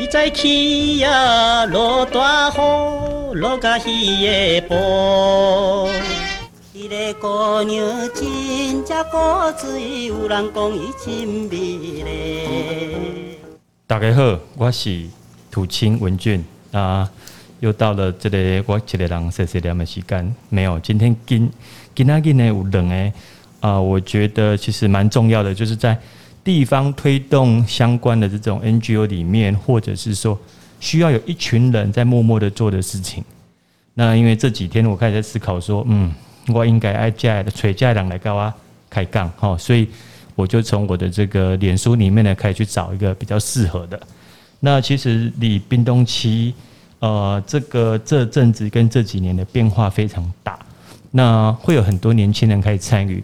实在起呀，落大雨，落甲稀个布。伊个姑娘真正古锥，有人讲伊真美丽。大家好，我是土青文俊啊，又到了这里我一个人碎碎念的时间。没有，今天今今仔日呢有两个啊，我觉得其实蛮重要的，就是在。地方推动相关的这种 NGO 里面，或者是说需要有一群人在默默的做的事情。那因为这几天我开始在思考说，嗯，我应该爱家的崔家人来跟我开杠哈，所以我就从我的这个脸书里面呢开始去找一个比较适合的。那其实离冰冻期，呃，这个这阵子跟这几年的变化非常大，那会有很多年轻人开始参与。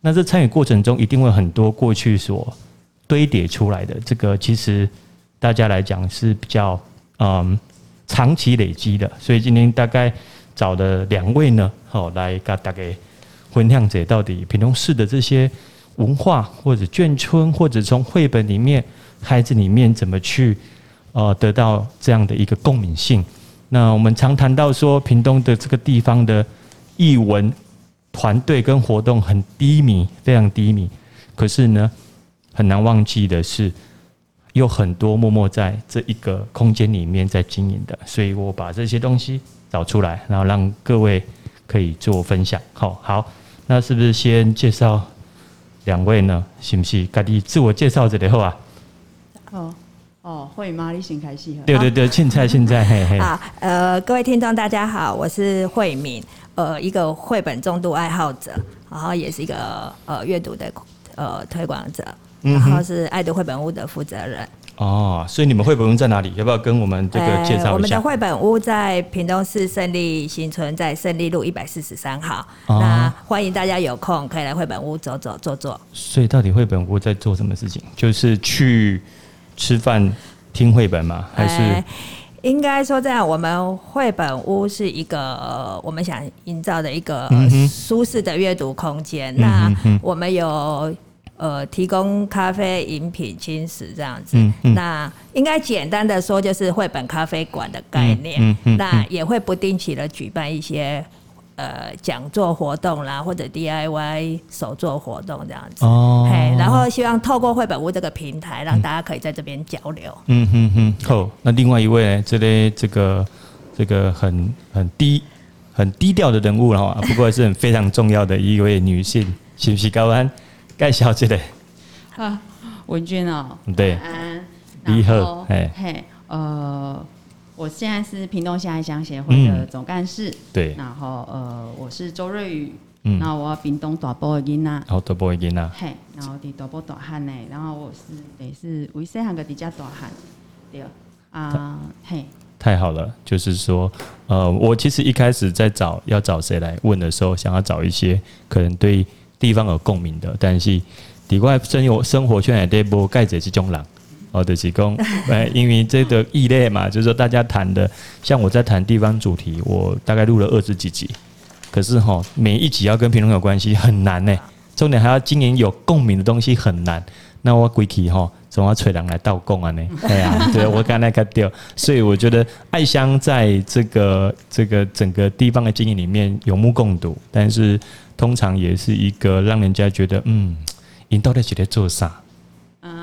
那这参与过程中，一定会很多过去所堆叠出来的，这个其实大家来讲是比较嗯长期累积的，所以今天大概找了两位呢，好来跟大家分享者到底屏东市的这些文化或者眷村，或者从绘本里面孩子里面怎么去呃得到这样的一个共鸣性。那我们常谈到说，屏东的这个地方的艺文。团队跟活动很低迷，非常低迷。可是呢，很难忘记的是，有很多默默在这一个空间里面在经营的。所以我把这些东西找出来，然后让各位可以做分享。好，好，那是不是先介绍两位呢？是不是？赶紧自我介绍之后啊。哦哦，会吗？你先开始。对对对，现在现在嘿嘿。好，呃，各位听众大家好，我是慧敏。呃，一个绘本重度爱好者，然后也是一个呃阅读的呃推广者，然后是爱读绘本屋的负责人。哦，所以你们绘本屋在哪里？要不要跟我们这个介绍一下？呃、我们的绘本屋在屏东市胜利新村，在胜利路一百四十三号。哦、那欢迎大家有空可以来绘本屋走走坐坐。所以到底绘本屋在做什么事情？就是去吃饭听绘本吗？还是？呃应该说这样，我们绘本屋是一个我们想营造的一个舒适的阅读空间。那我们有呃提供咖啡、饮品、轻食这样子。那应该简单的说，就是绘本咖啡馆的概念。那也会不定期的举办一些。呃，讲座活动啦，或者 DIY 手作活动这样子，哦，嘿，然后希望透过绘本屋这个平台，让大家可以在这边交流。嗯哼哼，好，那另外一位呢，这类这个这个很很低很低调的人物哈，不过是很非常重要的一位女性，是不是高安盖小姐的？啊，文娟哦，对，你好，嘿，嘿，呃。我现在是屏东下一乡协会的总干事，嗯、对，然后呃，我是周瑞宇，嗯，然后我屏东大埔的囡仔，好大埔的囡仔，嘿，然后在大埔大汉呢，然后我是也是为细汉个底家大汉，对，啊，嘿，太好了，就是说，呃，我其实一开始在找要找谁来问的时候，想要找一些可能对地方有共鸣的，但是底外生活生活圈也得无盖着这种人。哦，就是讲，哎，因为这个异类嘛，就是说大家谈的，像我在谈地方主题，我大概录了二十几集，可是哈，每一集要跟评论有关系很难呢，重点还要经营有共鸣的东西很难。那我归期哈，总要找人来倒贡啊呢，对啊，对我刚才看掉，所以我觉得爱乡在这个这个整个地方的经营里面有目共睹，但是通常也是一个让人家觉得，嗯，你到底是在做啥？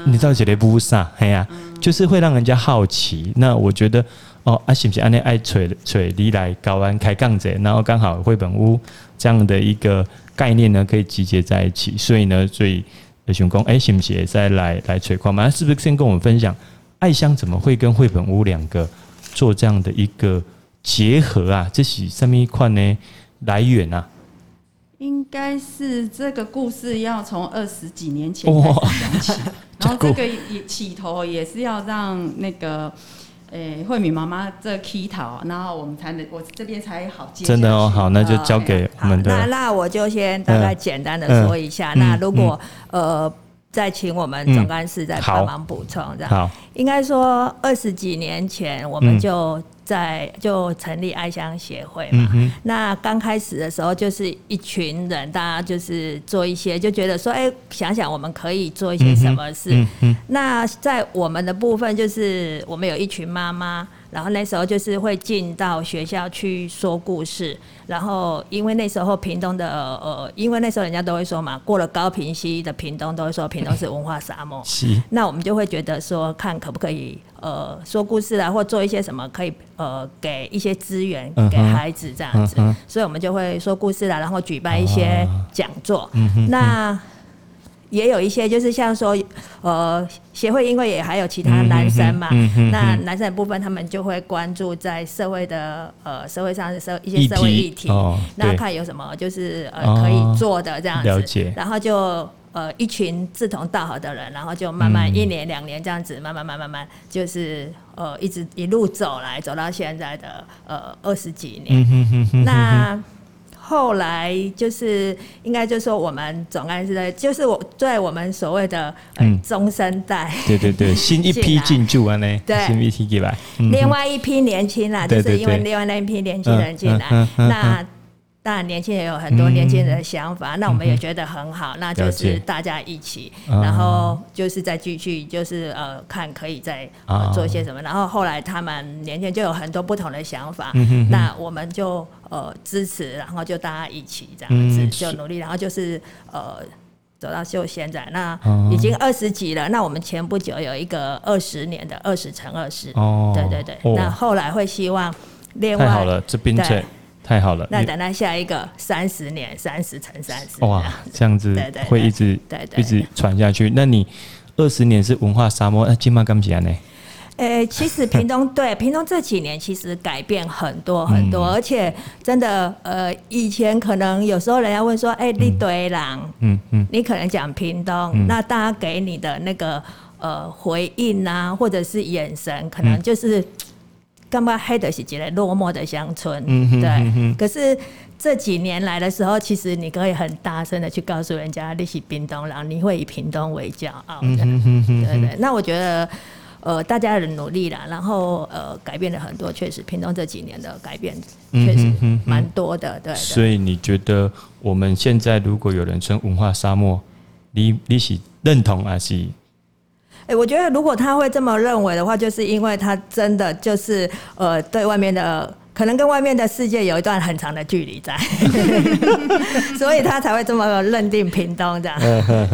你到底觉得不啥？哎呀，就是会让人家好奇。那我觉得，哦，啊，是不是安尼爱吹吹你来搞完开杠者，然后刚好绘本屋这样的一个概念呢，可以集结在一起。所以呢，所以想讲，哎，是不是再来来锤矿嘛？是不是先跟我们分享爱香怎么会跟绘本屋两个做这样的一个结合啊？这是什么一块呢？来源啊？应该是这个故事要从二十几年前开始讲起，然后这个也起头也是要让那个诶慧敏妈妈这 key 头，然后我们才能我这边才好接。真的哦，好，那就交给我们的。那那我就先大概简单的说一下。那如果呃再请我们总干事再帮忙补充，这样。好，应该说二十几年前我们就。在就成立爱乡协会嘛。嗯、那刚开始的时候，就是一群人，大家就是做一些，就觉得说，哎、欸，想想我们可以做一些什么事。那在我们的部分，就是我们有一群妈妈。然后那时候就是会进到学校去说故事，然后因为那时候屏东的呃，因为那时候人家都会说嘛，过了高屏溪的屏东都会说屏东是文化沙漠，是。那我们就会觉得说，看可不可以呃说故事啊，或做一些什么可以呃给一些资源给孩子这样子，所以我们就会说故事啦，然后举办一些讲座，嗯、那。也有一些，就是像说，呃，协会因为也还有其他男生嘛，嗯嗯嗯、那男生的部分他们就会关注在社会的呃社会上的社一些社会议题，哦、那看有什么就是呃可以做的这样子。然后就呃一群志同道合的人，然后就慢慢一年两年这样子，慢慢慢慢慢就是呃一直一路走来，走到现在的呃二十几年，那。后来就是应该就是说我们总干事的，就是我对我们所谓的嗯。中生代，对对对，新一批进驻啊呢，对，新一批进来，另外一批年轻啦，就是因为另外那一批年轻人进来，那。当然，年轻人有很多年轻人的想法，嗯、那我们也觉得很好。嗯、那就是大家一起，然后就是再继续，就是呃，看可以再、呃、做些什么。哦、然后后来他们年轻人就有很多不同的想法，嗯、哼哼那我们就呃支持，然后就大家一起这样子就努力，然后就是呃走到就现在，那已经二十几了。那我们前不久有一个二十年的二十乘二十，哦，对对对。哦、那后来会希望另外，太好了，这边对。太好了，那等到下一个三十年，三十乘三十，哇，这样子。会一直对对一直传下去。那你二十年是文化沙漠，那金马干起来呢？诶，其实屏东对 屏东这几年其实改变很多很多，而且真的呃，以前可能有时候人家问说，哎，你对狼，嗯嗯，你可能讲屏东，那大家给你的那个呃回应啊，或者是眼神，可能就是。干嘛黑的是一个落寞的乡村，嗯、哼对。嗯、可是这几年来的时候，其实你可以很大声的去告诉人家你是屏东人，你会以屏东为骄傲的，嗯、哼对对。那我觉得，呃，大家的努力啦，然后呃，改变了很多，确实，屏东这几年的改变确实蛮多的，对，对。所以你觉得我们现在如果有人称文化沙漠，你你是认同还是？哎，我觉得如果他会这么认为的话，就是因为他真的就是呃，对外面的可能跟外面的世界有一段很长的距离在，所以他才会这么认定屏东这样。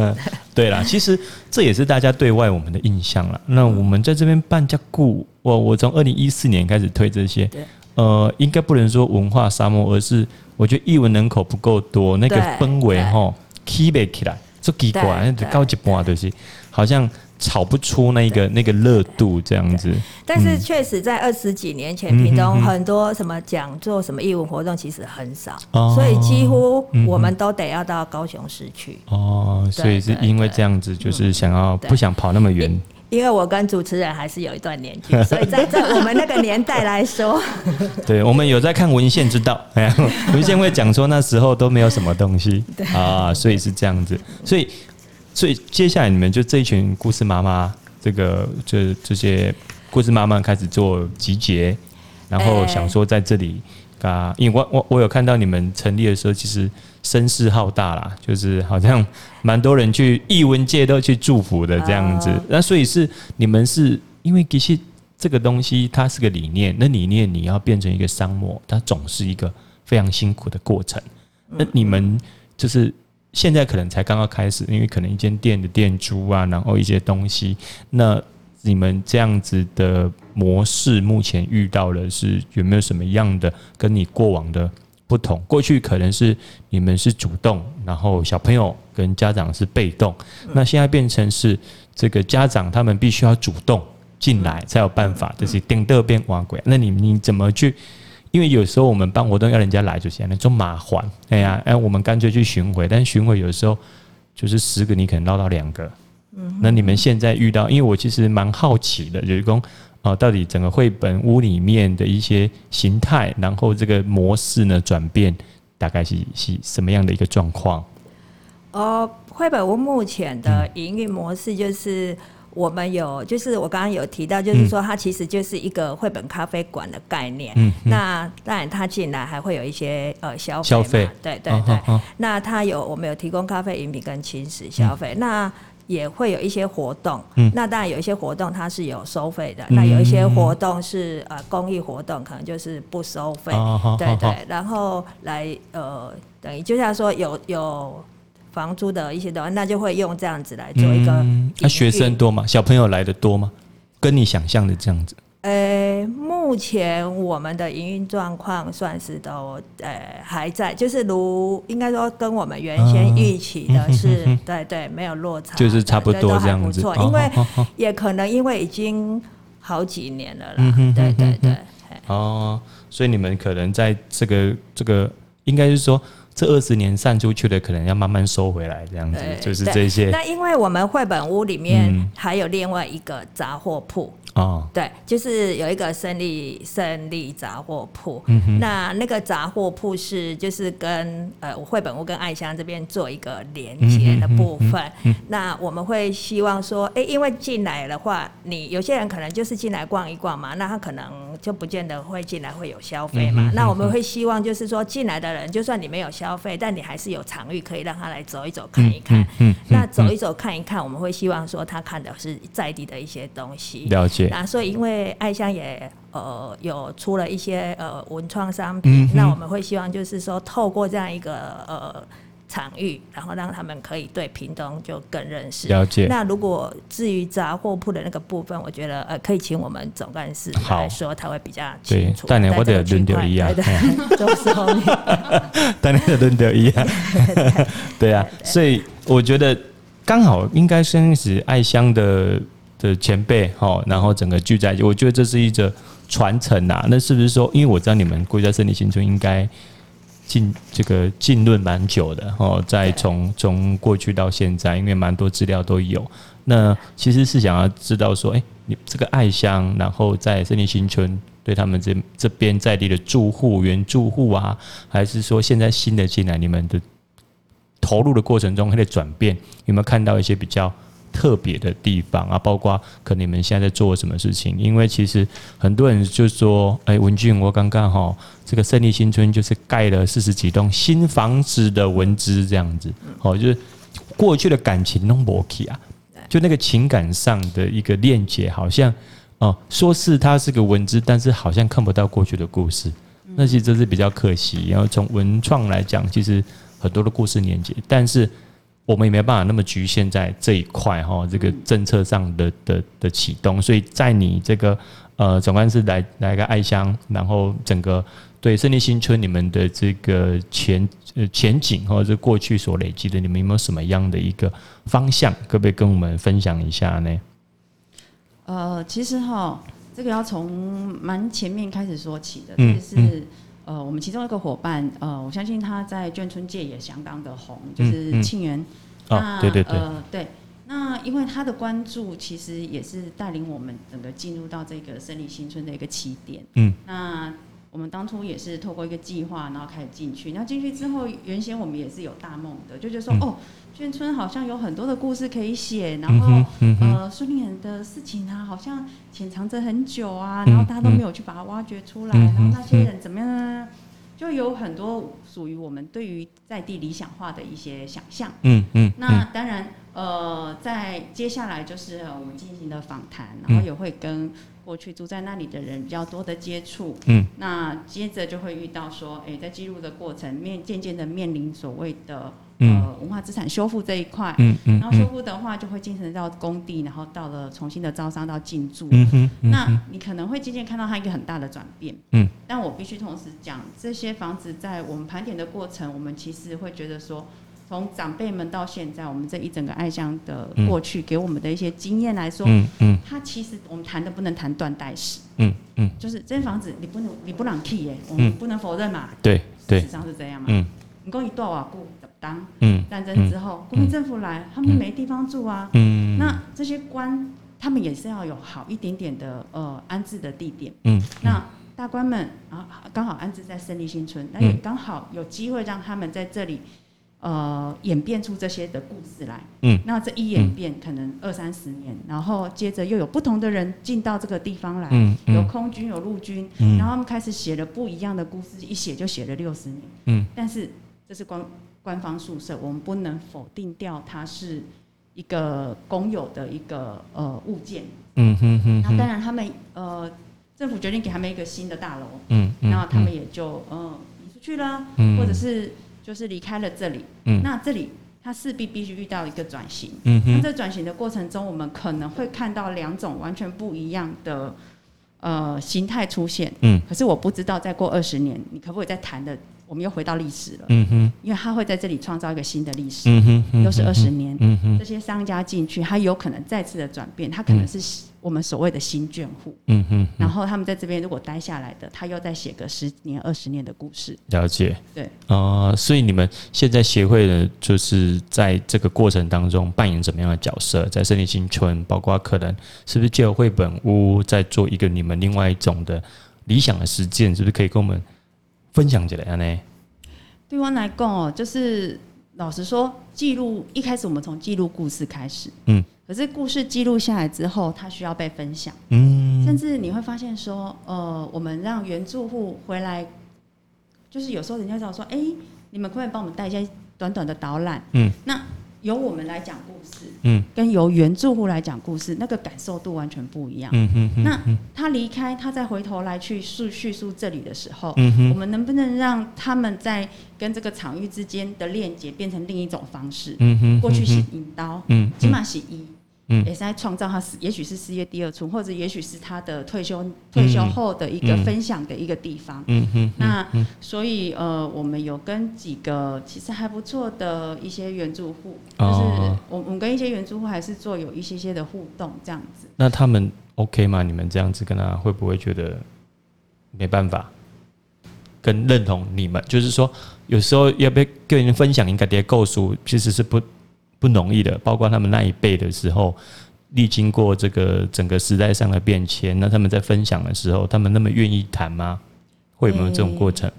对啦，其实这也是大家对外我们的印象了。那我们在这边办家固，我我从二零一四年开始推这些，呃，应该不能说文化沙漠，而是我觉得艺文人口不够多，那个氛围哈起不起来，就奇怪，高一半就是好像。炒不出那个那个热度这样子，但是确实在二十几年前，屏东很多什么讲座、什么义务活动其实很少，所以几乎我们都得要到高雄市去。哦，所以是因为这样子，就是想要不想跑那么远。因为我跟主持人还是有一段年纪，所以在在我们那个年代来说，对，我们有在看文献知道，文献会讲说那时候都没有什么东西。啊，所以是这样子，所以。所以接下来你们就这一群故事妈妈，这个这这些故事妈妈开始做集结，然后想说在这里啊，因为我我我有看到你们成立的时候，其实声势浩大啦，就是好像蛮多人去艺文界都去祝福的这样子。那所以是你们是因为其实这个东西它是个理念，那理念你要变成一个商模，它总是一个非常辛苦的过程。那你们就是。现在可能才刚刚开始，因为可能一间店的店租啊，然后一些东西，那你们这样子的模式，目前遇到的是有没有什么样的跟你过往的不同？过去可能是你们是主动，然后小朋友跟家长是被动，那现在变成是这个家长他们必须要主动进来才有办法，就是顶得变瓦鬼。那你你怎么去？因为有时候我们办活动要人家来，就行那种麻烦。哎呀，哎，我们干脆去巡回，但巡回有时候就是十个，你可能捞到两个。嗯，那你们现在遇到，因为我其实蛮好奇的，就是说，哦，到底整个绘本屋里面的一些形态，然后这个模式呢转变，大概是是什么样的一个状况？呃，绘本屋目前的营运模式就是。我们有就是我刚刚有提到，就是说它其实就是一个绘本咖啡馆的概念。嗯，那当然它进来还会有一些呃消费，消费，对对对。那它有我们有提供咖啡饮品跟轻食消费，嗯、那也会有一些活动。嗯，那当然有一些活动它是有收费的，嗯、那有一些活动是呃公益活动，可能就是不收费。哦、对，对对，然后来呃等于就像说有有。房租的一些东西，那就会用这样子来做一个。那、嗯啊、学生多吗？小朋友来的多吗？跟你想象的这样子？呃、欸，目前我们的营运状况算是都呃还在，就是如应该说跟我们原先预期的是，对，对对，没有落差，就是差不多这样子。不错，因为也可能因为已经好几年了啦，嗯、哼哼哼对对对。哦，所以你们可能在这个这个，应该是说。这二十年散出去的，可能要慢慢收回来，这样子就是这些。那因为我们绘本屋里面还有另外一个杂货铺。哦，对，就是有一个胜利胜利杂货铺，嗯、哼那那个杂货铺是就是跟呃绘本屋跟爱香这边做一个连接的部分。嗯那我们会希望说，哎，因为进来的话，你有些人可能就是进来逛一逛嘛，那他可能就不见得会进来会有消费嘛。嗯、那我们会希望就是说，进来的人就算你没有消费，但你还是有场域可以让他来走一走看一看。嗯、那走一走看一看，我们会希望说他看的是在地的一些东西。了解。那所以，因为爱香也呃有出了一些呃文创商品，嗯、那我们会希望就是说，透过这样一个呃场域，然后让他们可以对屏东就更认识。了解。那如果至于杂货铺的那个部分，我觉得呃可以请我们总干事来说，他会比较清楚。但你我得轮流一样，对对，都是后面。但你得轮流一样，对啊。所以我觉得刚好应该算是爱香的。的前辈哈，然后整个聚在一起，我觉得这是一个传承呐。那是不是说，因为我知道你们国家森林新村应该进这个浸润蛮久的哦，在从从过去到现在，因为蛮多资料都有。那其实是想要知道说，哎，你这个爱乡，然后在森林新村对他们这这边在地的住户、原住户啊，还是说现在新的进来，你们的投入的过程中，它的转变有没有看到一些比较？特别的地方啊，包括可能你们现在在做什么事情？因为其实很多人就说：“哎，文俊，我刚刚哈，这个胜利新村就是盖了四十几栋新房子的文资这样子，哦，就是过去的感情弄不起啊，就那个情感上的一个链接，好像哦，说是它是个文字，但是好像看不到过去的故事，那其实这是比较可惜。然后从文创来讲，其实很多的故事连接，但是。我们也没办法那么局限在这一块哈，这个政策上的的的启动，所以在你这个呃总干事来来个爱乡，然后整个对胜利新村你们的这个前呃前景或者是过去所累积的，你们有没有什么样的一个方向，可不可以跟我们分享一下呢？呃，其实哈，这个要从蛮前面开始说起的，嗯、就是。呃，我们其中一个伙伴，呃，我相信他在眷村界也相当的红，就是庆元。嗯嗯、那、哦、对对对，呃，对，那因为他的关注，其实也是带领我们整个进入到这个胜利新村的一个起点。嗯，那我们当初也是透过一个计划，然后开始进去。那进去之后，原先我们也是有大梦的，就觉得说，嗯、哦。眷村好像有很多的故事可以写，然后、嗯嗯、呃，孙立人的事情啊，好像潜藏着很久啊，然后大家都没有去把它挖掘出来，嗯、然后那些人怎么样呢？就有很多属于我们对于在地理想化的一些想象。嗯嗯。嗯那当然，呃，在接下来就是我们进行的访谈，然后也会跟过去住在那里的人比较多的接触。嗯。那接着就会遇到说，哎，在记录的过程面，渐渐的面临所谓的。呃，文化资产修复这一块，嗯嗯，然后修复的话就会进行到工地，然后到了重新的招商到进驻，嗯哼，那你可能会渐渐看到它一个很大的转变，嗯，但我必须同时讲，这些房子在我们盘点的过程，我们其实会觉得说，从长辈们到现在，我们这一整个爱乡的过去给我们的一些经验来说，嗯嗯，它其实我们谈的不能谈断代史，嗯嗯，就是这间房子你不能你不能替耶，我们不能否认嘛，对对，事实上是这样嘛，嗯，你讲一段话故。当？嗯。战争之后，国民政府来，他们没地方住啊。嗯，那这些官，他们也是要有好一点点的呃安置的地点。嗯，那大官们啊，刚好安置在胜利新村，那也刚好有机会让他们在这里呃演变出这些的故事来。嗯，那这一演变可能二三十年，然后接着又有不同的人进到这个地方来，嗯嗯。有空军有陆军，嗯。然后他们开始写了不一样的故事，一写就写了六十年。嗯，但是这是官官方宿舍，我们不能否定掉它是一个公有的一个呃物件。嗯哼哼那当然他们呃政府决定给他们一个新的大楼，嗯嗯，然后他们也就呃移出去了，嗯。或者是就是离开了这里。嗯那这里它势必必须遇到一个转型。嗯哼那这转型的过程中，我们可能会看到两种完全不一样的呃形态出现。嗯可是我不知道再过二十年，你可不可以再谈的？我们又回到历史了，嗯哼因为它会在这里创造一个新的历史，嗯哼哼，又是二十年。嗯哼这些商家进去，它有可能再次的转变，它可能是我们所谓的新眷户。嗯哼，然后他们在这边如果待下来的，他又再写个十年、二十年的故事。了解。对，呃，所以你们现在协会呢，就是在这个过程当中扮演怎么样的角色？在胜利新村，包括可能是不是借由绘本屋在做一个你们另外一种的理想的实践？是不是可以跟我们分享起来呢？对我来讲哦，就是老实说，记录一开始我们从记录故事开始，嗯，可是故事记录下来之后，它需要被分享，嗯。甚至你会发现说，呃，我们让原住户回来，就是有时候人家找说，哎、你们可不可以帮我们带一些短短的导览？嗯，那由我们来讲故事，嗯，跟由原住户来讲故事，那个感受度完全不一样。嗯哼哼，那他离开，他再回头来去叙叙述这里的时候，嗯哼。我们能不能让他们在跟这个场域之间的链接变成另一种方式？嗯哼，过去是引刀，嗯，起码是一，嗯也是在创造他事，也许是事业第二春，或者也许是他的退休退休后的一个分享的一个地方。嗯哼，那所以呃，我们有跟几个其实还不错的一些原住户，就是哦我我们跟一些原住户还是做有一些些的互动这样子。那他们 OK 吗？你们这样子跟他会不会觉得没办法？跟认同你们，就是说，有时候要不要跟人分享，应该的构书其实是不不容易的。包括他们那一辈的时候，历经过这个整个时代上的变迁，那他们在分享的时候，他们那么愿意谈吗？会有没有这种过程？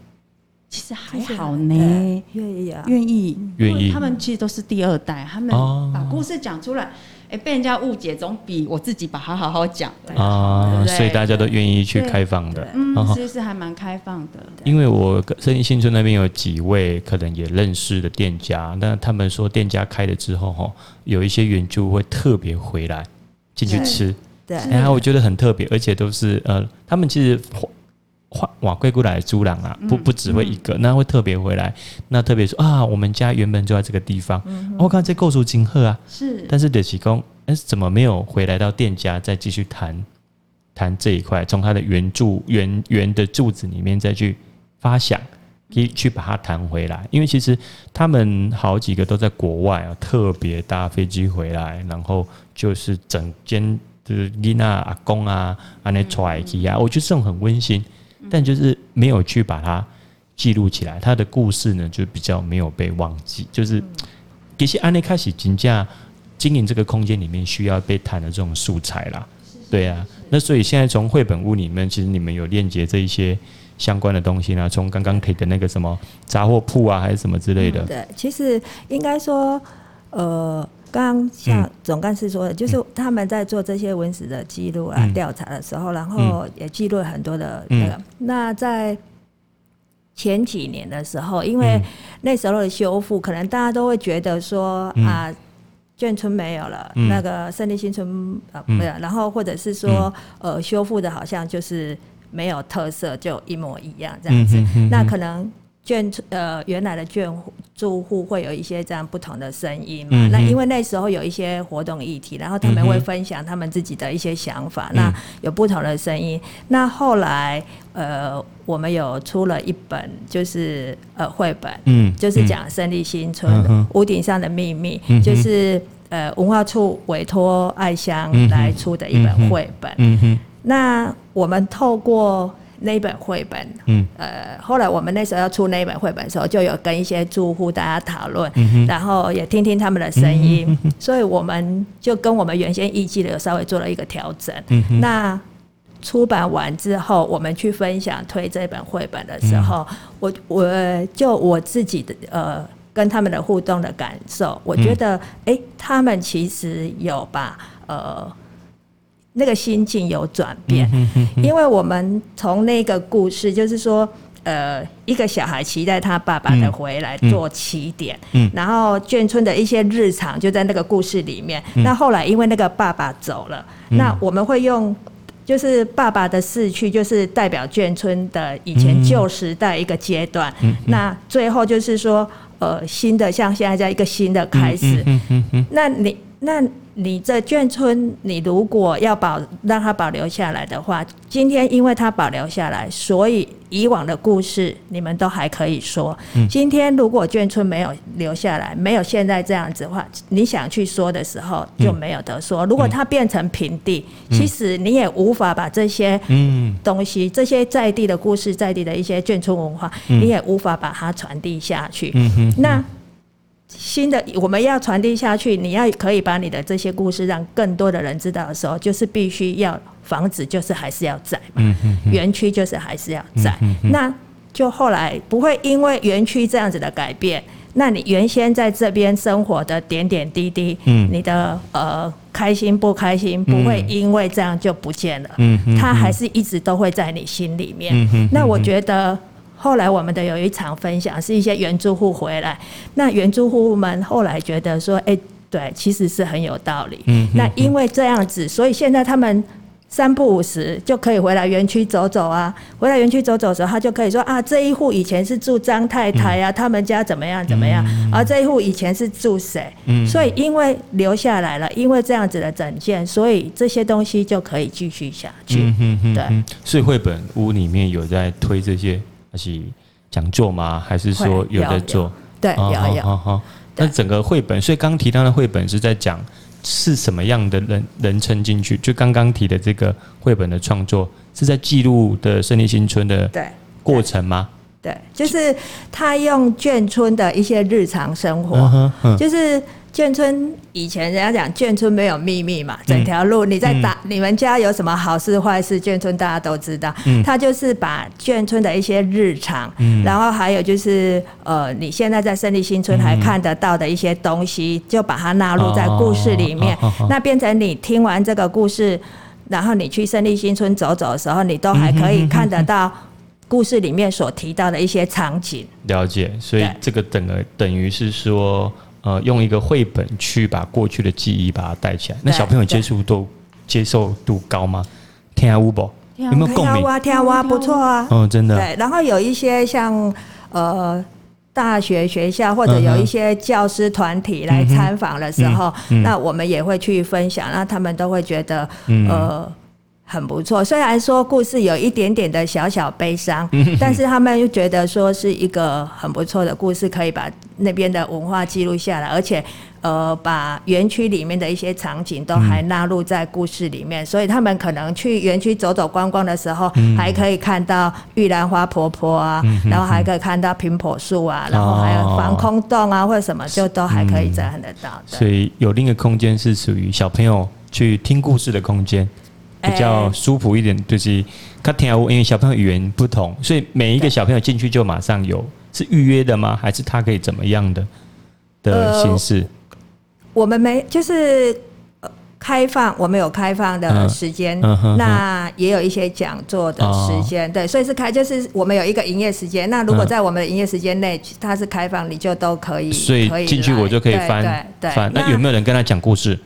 其实还好呢，愿意啊，愿意愿意他们其实都是第二代，他们哦把故事讲出来，哎，被人家误解总比我自己把它好好讲的。啊所以大家都愿意去开放的。嗯哦，其实还蛮开放的。因为我生意新村那边有几位可能也认识的店家，那他们说店家开了之后，哈，有一些原住会特别回来进去吃，对，然后我觉得很特别，而且都是呃，他们其实换瓦贵过来的租郎啊，不不只会一个，那会特别回来，那特别说啊，我们家原本就在这个地方，我看这构筑金鹤啊，是，但是德喜公，哎，怎么没有回来到店家再继续谈谈这一块，从他的原柱原原的柱子里面再去发想，可以去把它弹回来？因为其实他们好几个都在国外啊，特别搭飞机回来，然后就是整间就是丽娜阿公啊，安内拽起啊，我觉得这种很温馨，但就是没有去把它记录起来，他的故事呢就比较没有被忘记，就是其实安内开始金价。经营这个空间里面需要被谈的这种素材啦，对啊，那所以现在从绘本屋里面，其实你们有链接这一些相关的东西呢？从刚刚提的那个什么杂货铺啊，还是什么之类的？对，其实应该说，呃，刚刚像总干事说的，就是他们在做这些文史的记录啊、调查的时候，然后也记录了很多的那个。那在前几年的时候，因为那时候的修复，可能大家都会觉得说啊。眷村没有了，嗯、那个胜利新村啊没有，然后或者是说呃修复的好像就是没有特色，就一模一样这样子。那可能眷村呃原来的眷住户会有一些这样不同的声音嘛。嗯、那因为那时候有一些活动议题，然后他们会分享他们自己的一些想法，嗯、那有不同的声音。那后来呃我们有出了一本就是呃绘本，嗯，就是讲胜利新村、嗯、屋顶上的秘密，嗯、就是。呃，文化处委托爱香来出的一本绘本。嗯哼。那我们透过那一本绘本，嗯，呃，后来我们那时候要出那一本绘本的时候，就有跟一些住户大家讨论。然后也听听他们的声音，嗯。所以我们就跟我们原先预计的有稍微做了一个调整。那出版完之后，我们去分享推这本绘本的时候，我我就我自己的呃。跟他们的互动的感受，我觉得，哎、欸，他们其实有把呃那个心境有转变，因为我们从那个故事，就是说，呃，一个小孩期待他爸爸的回来做起点，嗯然后眷村的一些日常就在那个故事里面。那后来因为那个爸爸走了，那我们会用。就是爸爸的逝去，就是代表眷村的以前旧时代一个阶段。嗯嗯嗯、那最后就是说，呃，新的像现在在一个新的开始。嗯嗯嗯、那你那。你这眷村，你如果要保让它保留下来的话，今天因为它保留下来，所以以往的故事你们都还可以说。今天如果眷村没有留下来，没有现在这样子的话，你想去说的时候就没有得说。如果它变成平地，其实你也无法把这些东西、这些在地的故事、在地的一些眷村文化，你也无法把它传递下去。那。新的我们要传递下去，你要可以把你的这些故事让更多的人知道的时候，就是必须要房子就是还是要在嘛，园区就是还是要在。那就后来不会因为园区这样子的改变，那你原先在这边生活的点点滴滴，你的呃开心不开心，不会因为这样就不见了，嗯它还是一直都会在你心里面。那我觉得。后来我们的有一场分享是一些原住户回来，那原住户们后来觉得说，哎，对，其实是很有道理。嗯，那因为这样子，所以现在他们三不五时就可以回来园区走走啊。回来园区走走的时候，他就可以说啊，这一户以前是住张太太啊，他们家怎么样怎么样，而这一户以前是住谁？嗯，所以因为留下来了，因为这样子的整件，所以这些东西就可以继续下去。嗯，对。所以绘本屋里面有在推这些。还是讲座吗？还是说有在做？对，有有。好好，那整个绘本，所以刚提到的绘本是在讲是什么样的人人称进去？就刚刚提的这个绘本的创作，是在记录的胜利新村的过程吗？对，就是他用眷村的一些日常生活，就是。眷村以前人家讲眷村没有秘密嘛，整条路你在打你们家有什么好事坏事，眷村大家都知道。他就是把眷村的一些日常，然后还有就是呃，你现在在胜利新村还看得到的一些东西，就把它纳入在故事里面。那变成你听完这个故事，然后你去胜利新村走走的时候，你都还可以看得到 故事里面所提到的一些场景。了解，所以这个等于等于是说。呃，用一个绘本去把过去的记忆把它带起来，那小朋友接触度接受度高吗？听啊，乌宝有没有共鸣啊？听啊，不错啊。嗯，真的。对，然后有一些像呃大学学校或者有一些教师团体来参访的时候，那我们也会去分享，那他们都会觉得呃。很不错，虽然说故事有一点点的小小悲伤，但是他们又觉得说是一个很不错的故事，可以把那边的文化记录下来，而且呃，把园区里面的一些场景都还纳入在故事里面，所以他们可能去园区走走逛逛的时候，还可以看到玉兰花婆婆啊，然后还可以看到苹果树啊，然后还有防空洞啊，或者什么，就都还可以再看得到。所以有另一个空间是属于小朋友去听故事的空间。比较舒服一点，就是他听因为小朋友语言不同，所以每一个小朋友进去就马上有是预约的吗？还是他可以怎么样的的形式？呃、我们没就是开放，我们有开放的时间，嗯、那也有一些讲座的时间，哦、对，所以是开就是我们有一个营业时间。那如果在我们的营业时间内，它是开放，你就都可以，所以进去我就可以翻对。那有没有人跟他讲故事？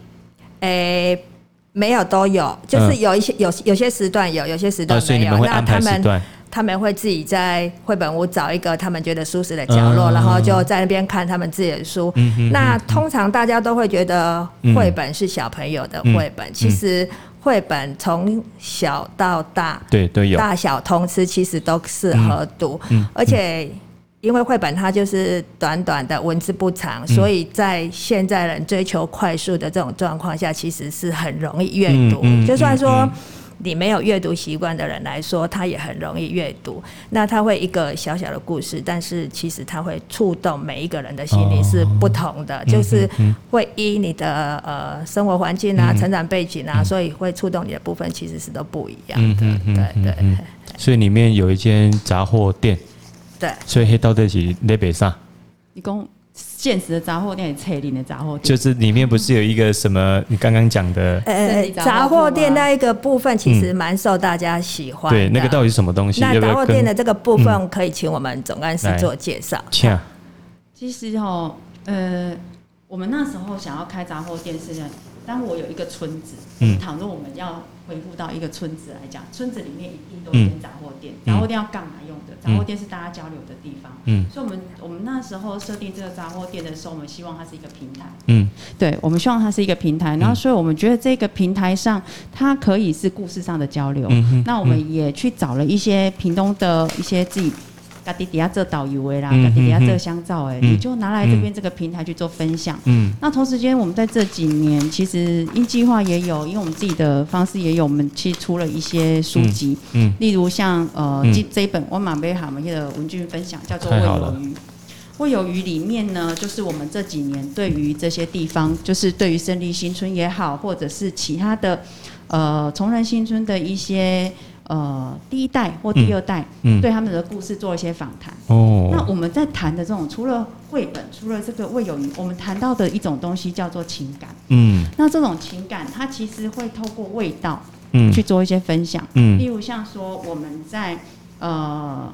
诶、欸。没有都有，就是有一些有有些时段有，有些时段没有。那他们他们会自己在绘本屋找一个他们觉得舒适的角落，然后就在那边看他们自己的书。那通常大家都会觉得绘本是小朋友的绘本，其实绘本从小到大，对都有。大小通吃，其实都适合读，而且。因为绘本它就是短短的文字不长，所以在现在人追求快速的这种状况下，其实是很容易阅读。就算说你没有阅读习惯的人来说，他也很容易阅读。那他会一个小小的故事，但是其实他会触动每一个人的心灵是不同的，就是会依你的呃生活环境啊、成长背景啊，所以会触动你的部分其实是都不一样的。对对。所以里面有一间杂货店。对，所以黑到底是那边啥？你讲现实的杂货店，车里的杂货店，就是里面不是有一个什么你刚刚讲的？呃，杂货店那一个部分其实蛮受大家喜欢。对，那个到底是什么东西？那杂货店的这个部分可以请我们总干事做介绍。其实哦，呃，我们那时候想要开杂货店是。当我有一个村子，嗯，倘若我们要回复到一个村子来讲，村子里面一定都有杂货店。杂货店要干嘛用的？杂货店是大家交流的地方。嗯，所以我们我们那时候设定这个杂货店的时候，我们希望它是一个平台。嗯，对，我们希望它是一个平台。然后，所以我们觉得这个平台上，它可以是故事上的交流。嗯，那我们也去找了一些屏东的一些自己。家己底下做导游的啦，家己底下做香皂诶，你就拿来这边这个平台去做分享。嗯，那同时间我们在这几年，其实因计划也有，因为我们自己的方式也有，我们去出了一些书籍。嗯，例如像呃这这一本我马贝哈们的文具分享，叫做《味有余》。味有余里面呢，就是我们这几年对于这些地方，就是对于胜利新村也好，或者是其他的呃崇仁新村的一些。呃，第一代或第二代，嗯，对他们的故事做一些访谈。哦，那我们在谈的这种，除了绘本，除了这个味有余，我们谈到的一种东西叫做情感。嗯，那这种情感，它其实会透过味道，嗯，去做一些分享。嗯，例如像说我们在呃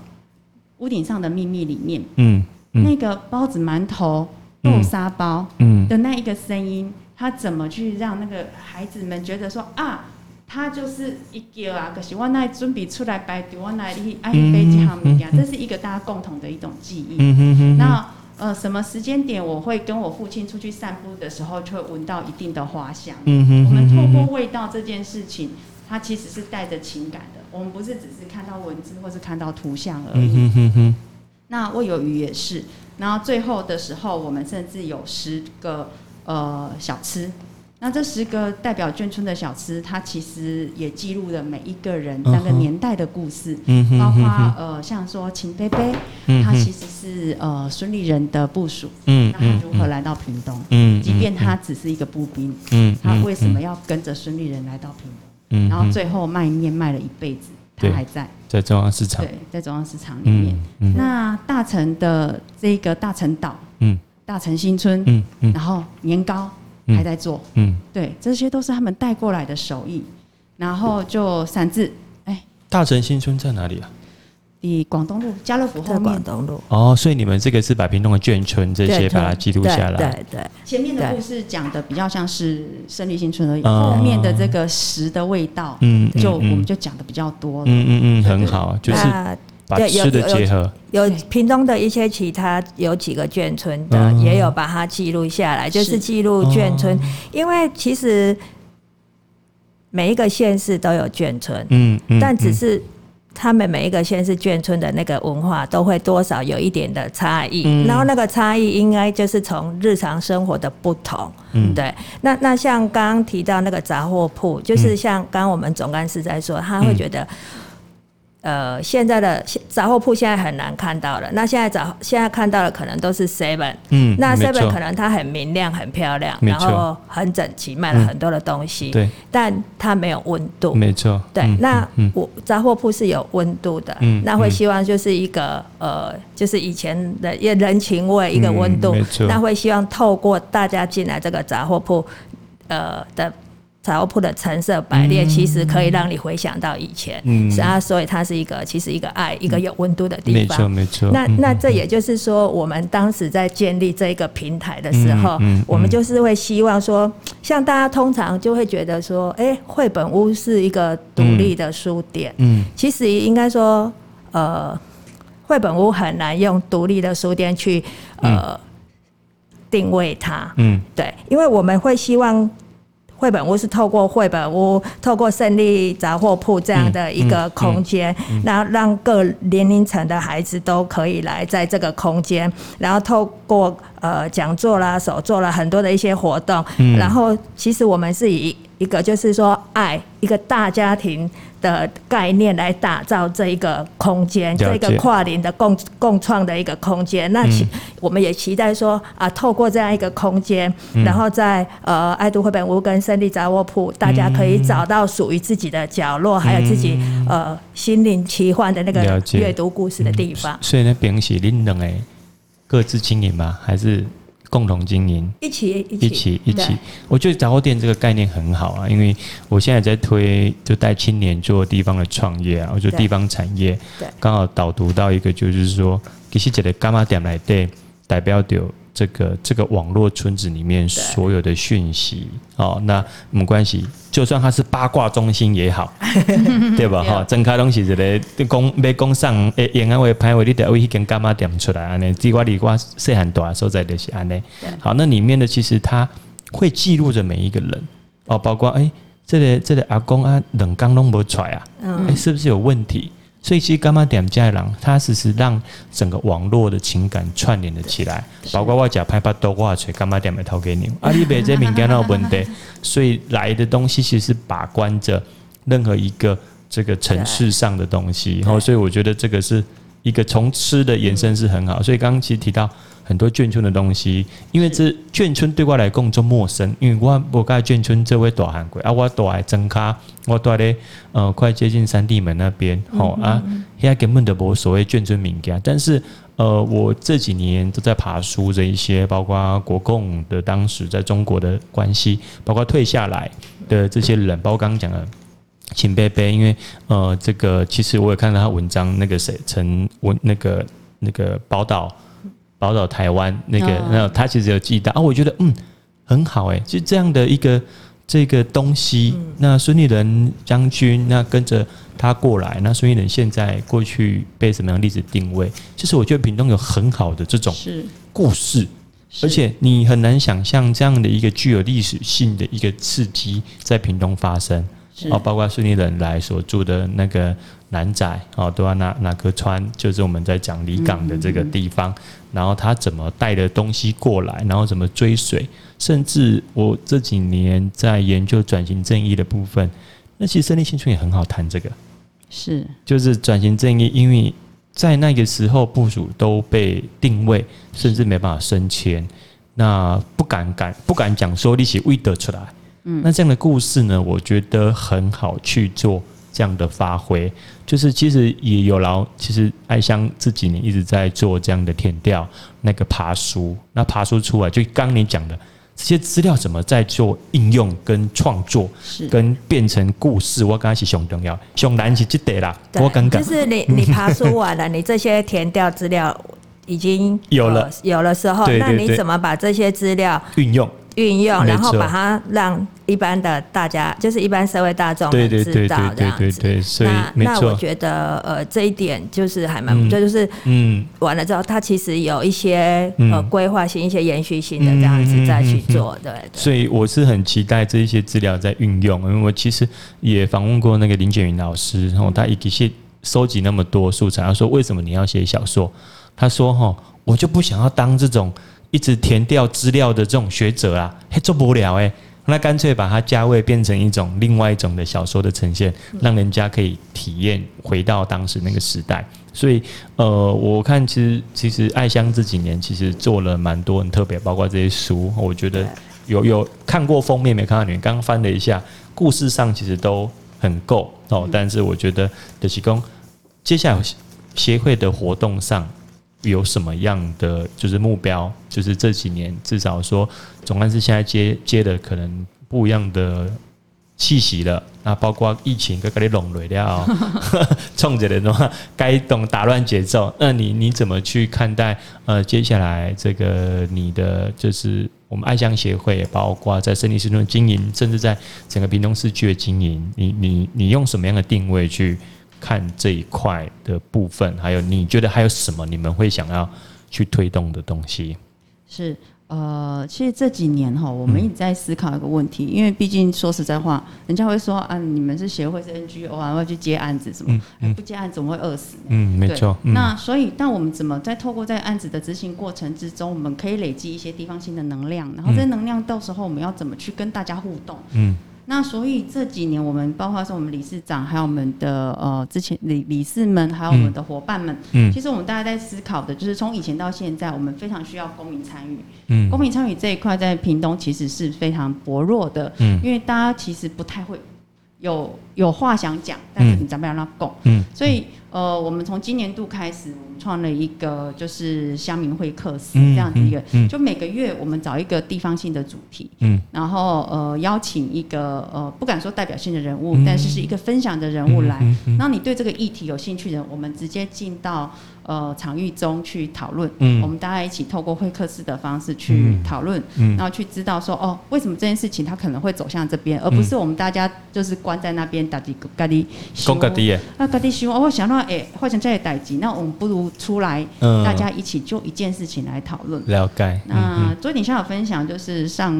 屋顶上的秘密里面，嗯，那个包子、馒头、豆沙包，嗯的那一个声音，它怎么去让那个孩子们觉得说啊？他就是一叫啊，可是我那准备出来排队，我那里爱背几行物件，这是一个大家共同的一种记忆。嗯、哼哼哼那呃，什么时间点我会跟我父亲出去散步的时候，就会闻到一定的花香。嗯、哼哼哼我们透过味道这件事情，它其实是带着情感的。我们不是只是看到文字或是看到图像而已。嗯、哼哼那味有余也是，然后最后的时候，我们甚至有十个呃小吃。那这十个代表眷村的小吃，它其实也记录了每一个人那个年代的故事，包括呃，像说秦贝贝，他其实是呃孙立人的部属，那他如何来到屏东？即便他只是一个步兵，他为什么要跟着孙立人来到屏东？然后最后卖面卖了一辈子，他还在在中央市场，对，在中央市场里面。那大城的这个大城岛，大城新村，然后年糕。还在做，嗯，对，这些都是他们带过来的手艺，然后就散字，哎、欸，大城新村在哪里啊？离广东路家乐福后面。广东路。哦，所以你们这个是把平东的眷村这些把它记录下来，对对，对。前面的故事讲的比较像是胜利新村而已，后面的这个食的味道，嗯，就我们就讲的比较多了，嗯嗯嗯，很好，就是。把吃的结合，有，有，有屏东的一些其他有几个眷村的，也有把它记录下来，就是。记录眷村，因为其实每一个县市都有眷村，嗯，但只是他们每一个县市眷村的那个文化都会多少有一点的差异，然后那个差异应该就是从日常生活的不同，嗯，对。那那像刚刚提到那个杂货铺，就是像刚刚我们总干事在说，他会觉得。呃，现在的杂货铺现在很难看到了。那现在杂现在看到的可能都是 Seven，嗯，那 Seven 可能它很明亮、很漂亮，然后很整齐，卖了很多的东西，对，但它没有温度，没错，对。那我杂货铺是有温度的，嗯，那会希望就是一个呃，就是以前的一人情味，一个温度。那会希望透过大家进来这个杂货铺，呃的。杂货铺的陈设摆列，其实可以让你回想到以前，嗯，是啊，所以它是一个其实一个爱，一个有温度的地方，没错没错。那那这也就是说，我们当时在建立这一个平台的时候，我们就是会希望说，像大家通常就会觉得说，哎，绘本屋是一个独立的书店，嗯，其实应该说，呃，绘本屋很难用独立的书店去呃定位它，嗯，对，因为我们会希望。绘本屋是透过绘本屋，透过胜利杂货铺这样的一个空间，然后让各年龄层的孩子都可以来在这个空间，然后透过呃讲座啦、手作啦很多的一些活动，然后其实我们是以一个就是说爱一个大家庭的概念来打造这一个空间，这一个跨龄的共共创的一个空间。那期我们也期待说啊，透过这样一个空间，然后在呃爱读绘本屋跟胜利杂货铺，大家可以找到属于自己的角落，还有自己呃心灵奇幻的那个阅读故事的地方。所以那边是恁两个各自经营吗？还是？共同经营，一起一起。一起。我觉得杂货店这个概念很好啊，因为我现在在推，就带青年做地方的创业啊，我觉得地方产业，对，刚好导读到一个，就是说，其实这个干嘛点来对代表着这个这个网络村子里面所有的讯息哦，那没关系，就算它是八卦中心也好，对吧？哈，真开东西一个讲要讲上诶，沿岸会拍为你得为一间柑仔店出来安尼，地瓜地瓜细很多所在就是安呢。好，那里面的其实它会记录着每一个人哦，包括诶、欸，这个这个阿公啊，冷刚弄不出来啊，诶、欸，是不是有问题？所以其实干妈点家人，他只是让整个网络的情感串联了起来，包括我假拍拍多挂锤，干妈点没掏给你，阿里北这敏感到问题，所以来的东西其实是把关着任何一个这个城市上的东西，然后所以我觉得这个是一个从吃的延伸是很好，所以刚刚其实提到。很多眷村的东西，因为这眷村对我来讲就陌生，因为我我盖眷村这位大韩国啊，我住在真卡，我住在呃快接近三地门那边，吼、嗯、啊，现在根本都无所谓眷村民家，但是呃，我这几年都在爬书这一些，包括国共的当时在中国的关系，包括退下来的这些人，包括刚刚讲的秦贝贝，因为呃，这个其实我也看到他文章，那个谁陈文那个那个宝岛。宝岛台湾那个，那他其实有记到啊，我觉得嗯很好哎，就这样的一个这个东西。那孙立人将军那跟着他过来，那孙立人现在过去被什么样的历史定位？其实我觉得屏东有很好的这种故事，而且你很难想象这样的一个具有历史性的一个刺激在屏东发生。哦，包括孙立人来所住的那个南仔哦，都要那那个川，就是我们在讲离港的这个地方。然后他怎么带的东西过来，然后怎么追随，甚至我这几年在研究转型正义的部分，那其实胜利新村也很好谈这个，是就是转型正义，因为在那个时候部署都被定位，甚至没办法升迁，那不敢敢不敢讲说你是为得出来，嗯，那这样的故事呢，我觉得很好去做。这样的发挥，就是其实也有劳。其实艾香这几年一直在做这样的填调，那个爬书，那爬书出来，就刚你讲的这些资料怎么在做应用跟创作，是跟变成故事。我刚才是熊重要，熊难是就得啦。我刚刚就是你 你爬书完了，你这些填调资料已经有了，有了时候，那你怎么把这些资料运用？运用，然后把它让一般的大家，就是一般社会大众知道这样子。所以那那我觉得，呃，这一点就是还蛮，这就是嗯，完了之后，它其实有一些呃规划性、一些延续性的这样子再去做，对。所以我是很期待这一些资料在运用，因为我其实也访问过那个林建云老师，然后他一直去收集那么多素材，他说为什么你要写小说？他说哈，我就不想要当这种。一直填掉资料的这种学者啊，还做不了诶。那干脆把它加位变成一种另外一种的小说的呈现，让人家可以体验回到当时那个时代。所以，呃，我看其实其实爱香这几年其实做了蛮多很特别，包括这些书，我觉得有有看过封面没看到你们刚刚翻了一下，故事上其实都很够哦。但是我觉得德西公接下来协会的活动上。有什么样的就是目标？就是这几年至少说，总干事现在接接的可能不一样的气息了。那包括疫情跟给你笼络了，冲着的话该懂打乱节奏。那你你怎么去看待？呃，接下来这个你的就是我们爱乡协会，包括在胜利新村经营，甚至在整个屏东市区的经营，你你你用什么样的定位去？看这一块的部分，还有你觉得还有什么你们会想要去推动的东西？是呃，其实这几年哈，我们一直在思考一个问题，嗯、因为毕竟说实在话，人家会说啊，你们是协会是 NGO 啊，要去接案子什么？嗯嗯、不接案子怎么会饿死？嗯，没错。嗯、那所以，但我们怎么在透过在案子的执行过程之中，我们可以累积一些地方性的能量，然后这些能量到时候我们要怎么去跟大家互动？嗯。那所以这几年，我们包括说我们理事长，还有我们的呃之前理理事们，还有我们的伙伴们，嗯，其实我们大家在思考的，就是从以前到现在，我们非常需要公民参与，嗯，公民参与这一块在屏东其实是非常薄弱的，嗯，因为大家其实不太会有有话想讲，但是你怎么样让他讲？嗯，所以呃，我们从今年度开始，我们创了一个就是乡民会客室这样子一个，就每个月我们找一个地方性的主题，嗯，然后呃邀请一个呃不敢说代表性的人物，但是是一个分享的人物来，那你对这个议题有兴趣的人，我们直接进到。呃，场域中去讨论，嗯，我们大家一起透过会客室的方式去讨论，嗯，然后去知道说，哦，为什么这件事情它可能会走向这边，而不是我们大家就是关在那边，打底咖喱，讲咖喱，那咖喱希望我想到，哎，发生这些代志，那我们不如出来，嗯，大家一起就一件事情来讨论，了解。那昨天下午分享就是上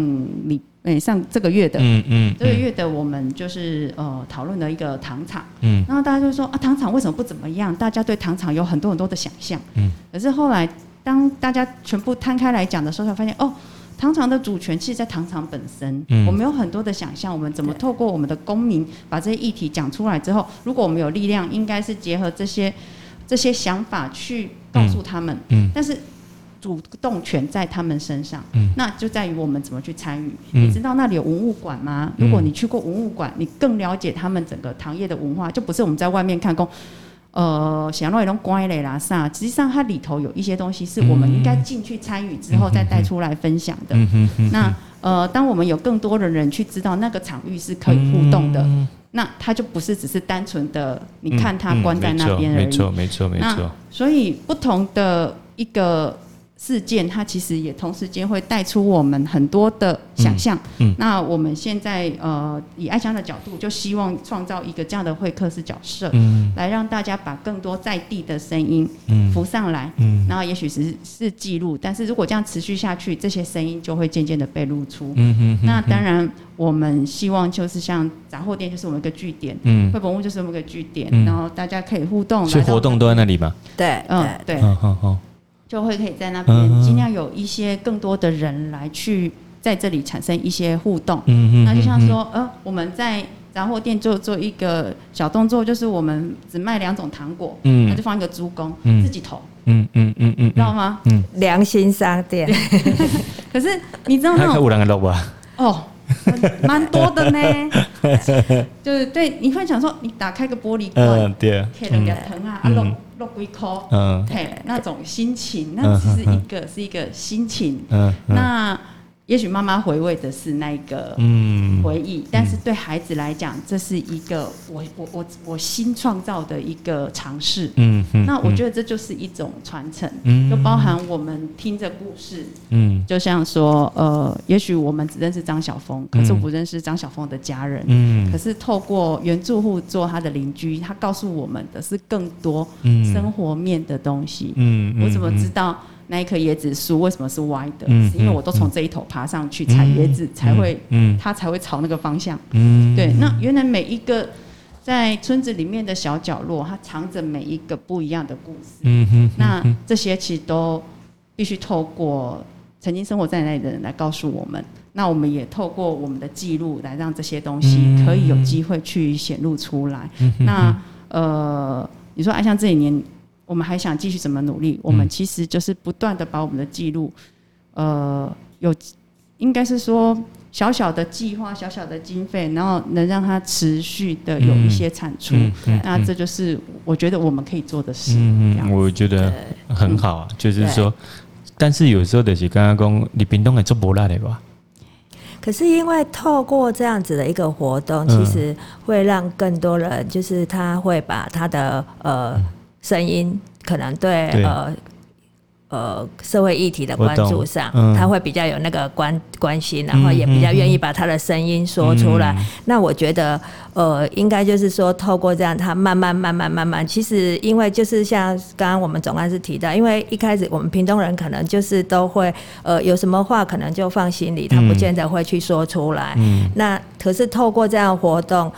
礼。哎，上这个月的，嗯嗯，这个月的我们就是呃讨论了一个糖厂，嗯，然后大家就说啊，糖厂为什么不怎么样？大家对糖厂有很多很多的想象，嗯，可是后来当大家全部摊开来讲的时候，才发现哦，糖厂的主权其实，在唐朝本身，嗯，我们有很多的想象，我们怎么透过我们的公民把这些议题讲出来之后，如果我们有力量，应该是结合这些这些想法去告诉他们，嗯，但是。主动权在他们身上，嗯，那就在于我们怎么去参与。嗯，你知道那里有文物馆吗？如果你去过文物馆，你更了解他们整个糖业的文化，就不是我们在外面看过，呃，想要那种乖嘞啦啥。实际上，它里头有一些东西是我们应该进去参与之后再带出来分享的。那呃，当我们有更多的人去知道那个场域是可以互动的，那它就不是只是单纯的你看它关在那边而已。没错，没错，没错。所以不同的一个。事件，它其实也同时间会带出我们很多的想象。嗯，嗯，那我们现在呃，以爱乡的角度，就希望创造一个这样的会客室角色，嗯，来让大家把更多在地的声音浮上来，嗯，然后也许是是记录，但是如果这样持续下去，这些声音就会渐渐的被露出。嗯嗯。那当然，我们希望就是像杂货店，就是我们一个据点，嗯，绘本屋就是我们一个据点，嗯，然后大家可以互动，所以活动都在那里吗？对，嗯，对，好好好。就会可以在那边尽量有一些更多的人来去在这里产生一些互动。嗯嗯。那就像说，呃，我们在杂货店做做一个小动作，就是我们只卖两种糖果，嗯，那就放一个猪公，嗯，自己投。嗯嗯嗯嗯，知道吗？嗯，良心商店。可是你知道那种？还有人录啊？哦，蛮多的呢。就是对，你会想说，你打开个玻璃罐，嗯，对，可以人家疼啊，啊录。落几颗，嗯，嘿，那种心情，那只是一个，是一个心情，嗯，那。也许妈妈回味的是那个回忆，但是对孩子来讲，这是一个我我我我新创造的一个尝试。嗯，那我觉得这就是一种传承，就包含我们听着故事，嗯，就像说，呃，也许我们只认识张晓峰，可是我不认识张晓峰的家人，嗯，可是透过原住户做他的邻居，他告诉我们的是更多生活面的东西。嗯，我怎么知道？那一棵椰子树为什么是歪的？嗯、是因为我都从这一头爬上去采椰子，才会，它才会朝那个方向。嗯、对，那原来每一个在村子里面的小角落，它藏着每一个不一样的故事。嗯、那这些其实都必须透过曾经生活在那里的人来告诉我们。那我们也透过我们的记录来让这些东西可以有机会去显露出来。那呃，你说爱像这几年。我们还想继续怎么努力？我们其实就是不断的把我们的记录，呃，有应该是说小小的计划、小小的经费，然后能让它持续的有一些产出。那这就是我觉得我们可以做的事。嗯嗯，我觉得很好啊，就是说，但是有时候的是刚刚讲，你屏东也做不来的吧？可是因为透过这样子的一个活动，其实会让更多人，就是他会把他的呃。声音可能对呃呃社会议题的关注上，他会比较有那个关关心，然后也比较愿意把他的声音说出来。那我觉得呃，应该就是说，透过这样，他慢慢慢慢慢慢，其实因为就是像刚刚我们总干事提到，因为一开始我们屏东人可能就是都会呃有什么话可能就放心里，他不见得会去说出来。那可是透过这样活动。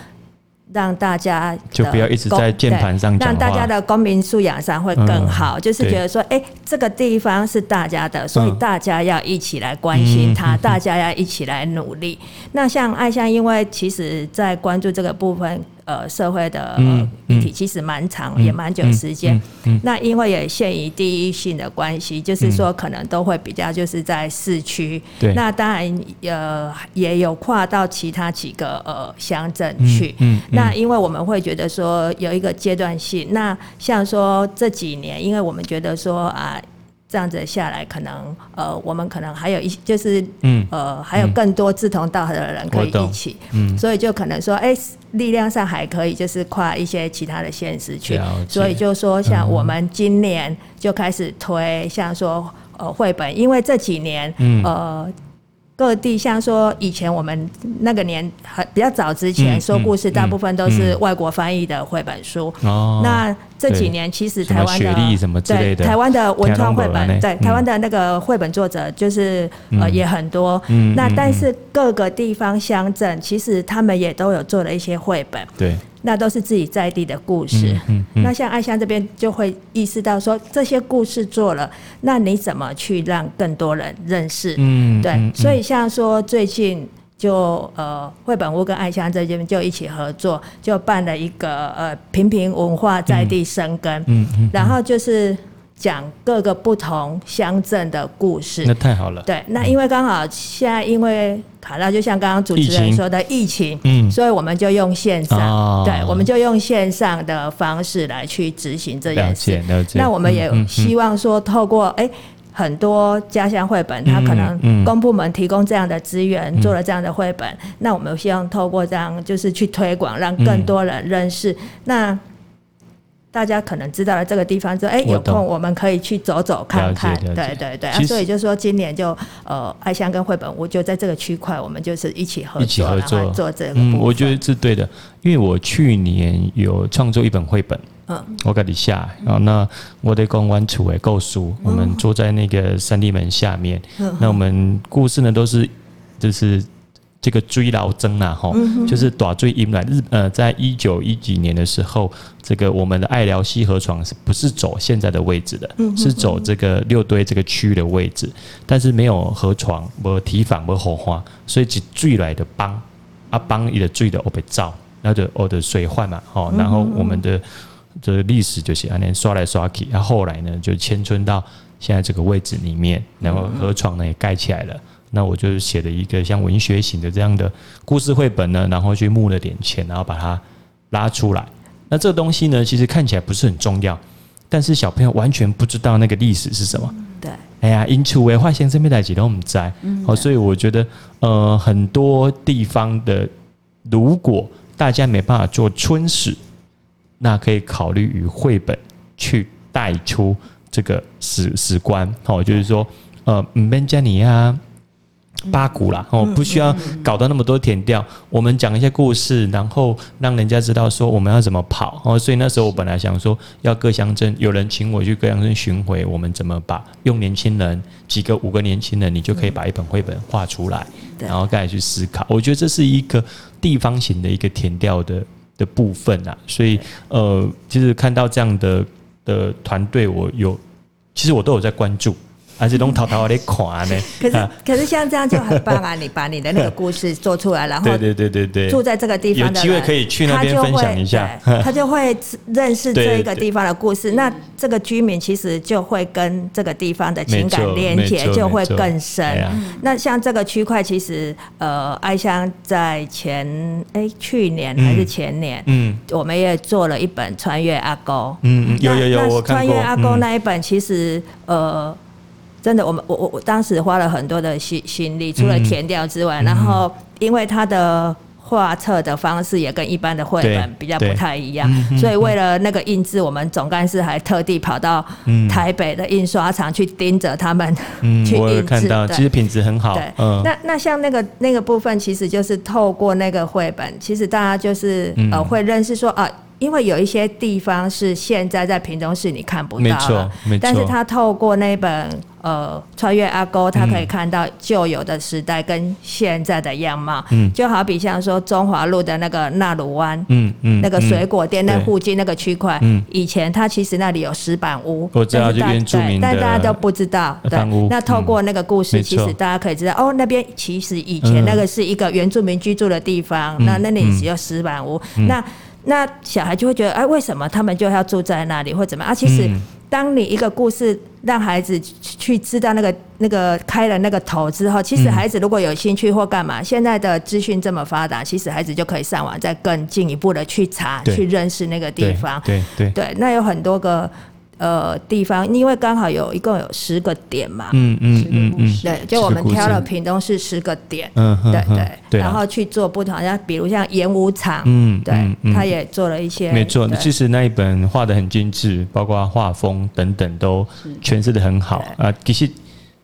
让大家就不要一直在键盘上讲，让大家的公民素养上会更好。嗯、就是觉得说，哎、欸，这个地方是大家的，所以大家要一起来关心它，嗯、大家要一起来努力。嗯、那像爱香，因为其实在关注这个部分，呃社会的议题，其实蛮长，也蛮久时间。那因为也限于地域性的关系，就是说可能都会比较就是在市区。对。那当然呃也有跨到其他几个呃乡镇去。那因为我们会觉得说有一个阶段性。那像说这几年，因为我们觉得说啊。这样子下来，可能呃，我们可能还有一就是，嗯，呃，还有更多志同道合的人可以一起，嗯，所以就可能说，哎、欸，力量上还可以，就是跨一些其他的现实去，所以就说，像我们今年就开始推，像说呃绘本，因为这几年，嗯。呃。各地像说以前我们那个年很比较早之前说故事，大部分都是外国翻译的绘本书。哦。那这几年其实台湾的对台湾的文创绘本，对台湾的那个绘本作者就是呃也很多。嗯。那但是各个地方乡镇其实他们也都有做了一些绘本。对。那都是自己在地的故事。嗯嗯、那像爱香这边就会意识到说，这些故事做了，那你怎么去让更多人认识？嗯，对。嗯、所以像说最近就呃绘本屋跟爱香这边就一起合作，就办了一个呃平平文化在地生根。嗯嗯。嗯然后就是。讲各个不同乡镇的故事，那太好了。对，那因为刚好现在因为卡拉，就像刚刚主持人说的疫情，嗯，所以我们就用线上，对，我们就用线上的方式来去执行这件事。那我们也希望说，透过哎很多家乡绘本，它可能公部门提供这样的资源，做了这样的绘本，那我们希望透过这样就是去推广，让更多人认识。那大家可能知道了这个地方之后，哎，有空我们可以去走走看看。对对对，啊，所以就是说今年就呃，爱香跟绘本屋就在这个区块，我们就是一起合作，一起合作。做这个。嗯，我觉得是对的，因为我去年有创作一本绘本，嗯，我给你下，然后那我在公关处诶构书，我们坐在那个三地门下面，那我们故事呢都是就是。这个追老僧呐，吼，就是大水阴来日，呃，在一九一几年的时候，这个我们的爱寮溪河床是不是走现在的位置的？是走这个六堆这个区域的位置，但是没有河床，没有堤防，没有火花，所以只追来的帮啊帮一个追的我被造，那就我的水患嘛，吼，然后我们的这个历史就是安尼刷来刷去，然后后来呢就迁村到现在这个位置里面，然后河床呢也盖起来了。那我就写了一个像文学型的这样的故事绘本呢，然后去募了点钱，然后把它拉出来。那这个东西呢，其实看起来不是很重要，但是小朋友完全不知道那个历史是什么。对，哎呀，因此为化先生没来几都我们在。好，所以我觉得，呃，很多地方的，如果大家没办法做春史，那可以考虑与绘本去带出这个史史观。好，就是说，呃，唔免加尼亚。八股啦，哦，不需要搞到那么多填调。我们讲一些故事，然后让人家知道说我们要怎么跑。哦，所以那时候我本来想说，要各乡镇有人请我去各乡镇巡回，我们怎么把用年轻人几个五个年轻人，你就可以把一本绘本画出来，然后再去思考。我觉得这是一个地方型的一个填调的的部分啊。所以呃，其实看到这样的的团队，我有其实我都有在关注。还是拢偷偷的看呢？可是可是像这样就很棒啊！你把你的那个故事做出来，然后对对对对对，住在这个地方的，有机会可以去那边分享一下，他就会认识这一个地方的故事。那这个居民其实就会跟这个地方的情感连接就会更深。那像这个区块，其实呃，爱香在前哎去年还是前年，嗯，我们也做了一本《穿越阿沟》。嗯嗯，有有有，我看过。穿越阿沟那一本，其实呃。真的，我们我我我当时花了很多的心心力，除了填掉之外，嗯、然后因为它的画册的方式也跟一般的绘本比较不太一样，所以为了那个印制，我们总干事还特地跑到台北的印刷厂去盯着他们 去印制。我有看到，其实品质很好。对，嗯、那那像那个那个部分，其实就是透过那个绘本，其实大家就是呃会认识说啊。因为有一些地方是现在在屏东市你看不到，没错，没错。但是他透过那本呃穿越阿沟，他可以看到旧有的时代跟现在的样貌。嗯，就好比像说中华路的那个纳鲁湾，嗯嗯，那个水果店那附近那个区块，嗯，以前它其实那里有石板屋，我知道，这边住但大家都不知道。对，那透过那个故事，其实大家可以知道，哦，那边其实以前那个是一个原住民居住的地方，那那里只有石板屋，那。那小孩就会觉得，哎，为什么他们就要住在那里，或怎么啊？其实。嗯当你一个故事让孩子去知道那个那个开了那个头之后，其实孩子如果有兴趣或干嘛，现在的资讯这么发达，其实孩子就可以上网再更进一步的去查，去认识那个地方。对对对，那有很多个。呃，地方因为刚好有一共有十个点嘛，嗯嗯嗯嗯，对，就我们挑了屏东市十个点，嗯对对，然后去做不同，像比如像演武场，嗯对，他也做了一些，没错，其实那一本画的很精致，包括画风等等都诠释的很好。啊，其实。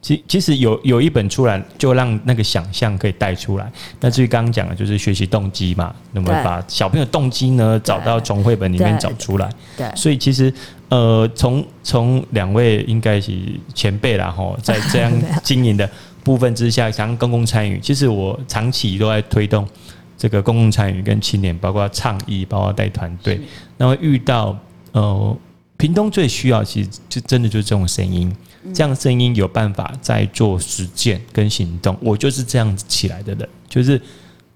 其其实有有一本出来，就让那个想象可以带出来。那至于刚刚讲的，就是学习动机嘛，那么把小朋友动机呢找到从绘本里面找出来。对，所以其实呃，从从两位应该是前辈啦吼，在这样经营的部分之下，想公共参与。其实我长期都在推动这个公共参与跟青年，包括倡议，包括带团队。那么遇到呃，屏东最需要，其实就真的就是这种声音。这样声音有办法在做实践跟行动，我就是这样子起来的人，就是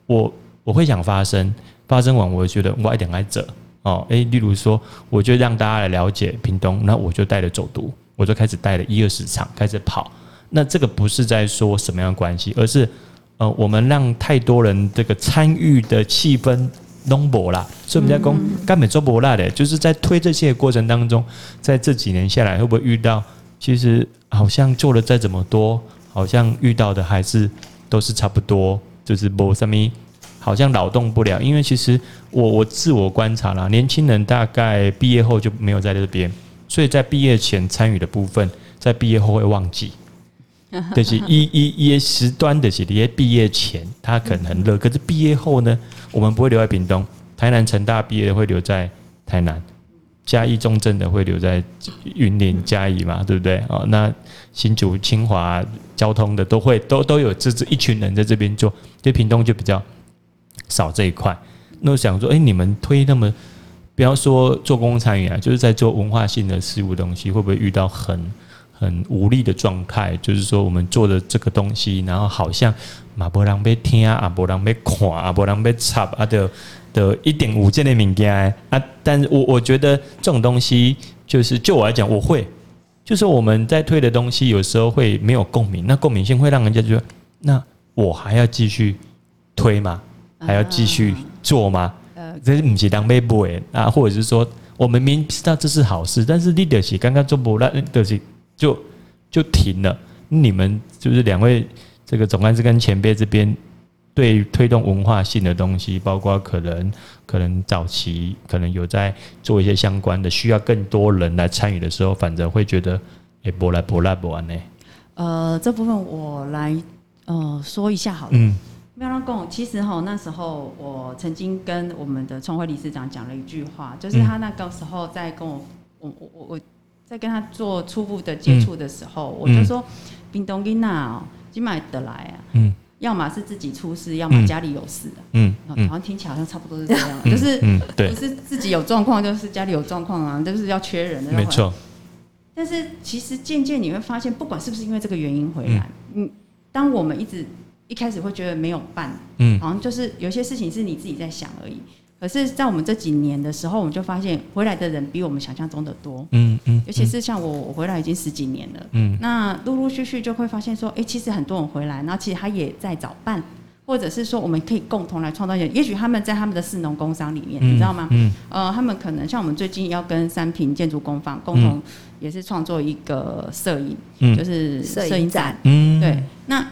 我我会想发声，发声完我会觉得我一点爱走哦，诶，例如说，我就让大家来了解屏东，那我就带着走读，我就开始带了一二十场开始跑，那这个不是在说什么样的关系，而是呃，我们让太多人这个参与的气氛浓薄啦，所以我们在讲干美做不辣的，就是在推这些过程当中，在这几年下来会不会遇到？其实好像做了再怎么多，好像遇到的还是都是差不多，就是不什么，好像劳动不了。因为其实我我自我观察啦，年轻人大概毕业后就没有在这边，所以在毕业前参与的部分，在毕业后会忘记。但是一一一时段的是，毕业前他可能很热，可是毕业后呢，我们不会留在屏东，台南成大毕业的会留在台南。嘉义中正的会留在云林嘉义嘛，对不对？哦，那新竹清华交通的都会都都有这这一群人在这边做，就屏东就比较少这一块。那我想说，哎、你们推那么，不要说做公共参与啊，就是在做文化性的事物东西，会不会遇到很很无力的状态？就是说，我们做的这个东西，然后好像嘛，没人被听啊，没人被看啊，没人要插啊的。的一点五件的物件啊，但是我我觉得这种东西就是就我来讲，我会就是我们在推的东西，有时候会没有共鸣，那共鸣性会让人家觉得，那我还要继续推吗？还要继续做吗？呃，这是不是当被播啊？或者是说，我们明知道这是好事，但是 leader 刚刚做不那 leader 就就停了。你们就是两位这个总干事跟前辈这边。对推动文化性的东西，包括可能可能早期可能有在做一些相关的，需要更多人来参与的时候，反正会觉得哎，不来不来不完呢。呃，这部分我来呃说一下好了。嗯，没有讲，其实哈那时候我曾经跟我们的创会理事长讲了一句话，就是他那个时候在跟我我我我我在跟他做初步的接触的时候，嗯、我就说，冰东囡仔哦，今买得来啊。嗯。要么是自己出事，要么家里有事嗯，嗯，好像听起来好像差不多是这样，嗯、就是不是自己有状况，就是家里有状况啊，就是要缺人的。没错。但是其实渐渐你会发现，不管是不是因为这个原因回来，嗯，当我们一直一开始会觉得没有办，嗯，好像就是有些事情是你自己在想而已。可是，在我们这几年的时候，我们就发现回来的人比我们想象中的多。嗯嗯。尤其是像我，我回来已经十几年了。嗯。那陆陆续续就会发现说，哎，其实很多人回来，然后其实他也在找伴，或者是说我们可以共同来创造一些。也许他们在他们的市农工商里面，你知道吗？嗯。呃，他们可能像我们最近要跟三平建筑工坊共同也是创作一个摄影，嗯就是摄影展。嗯。对。那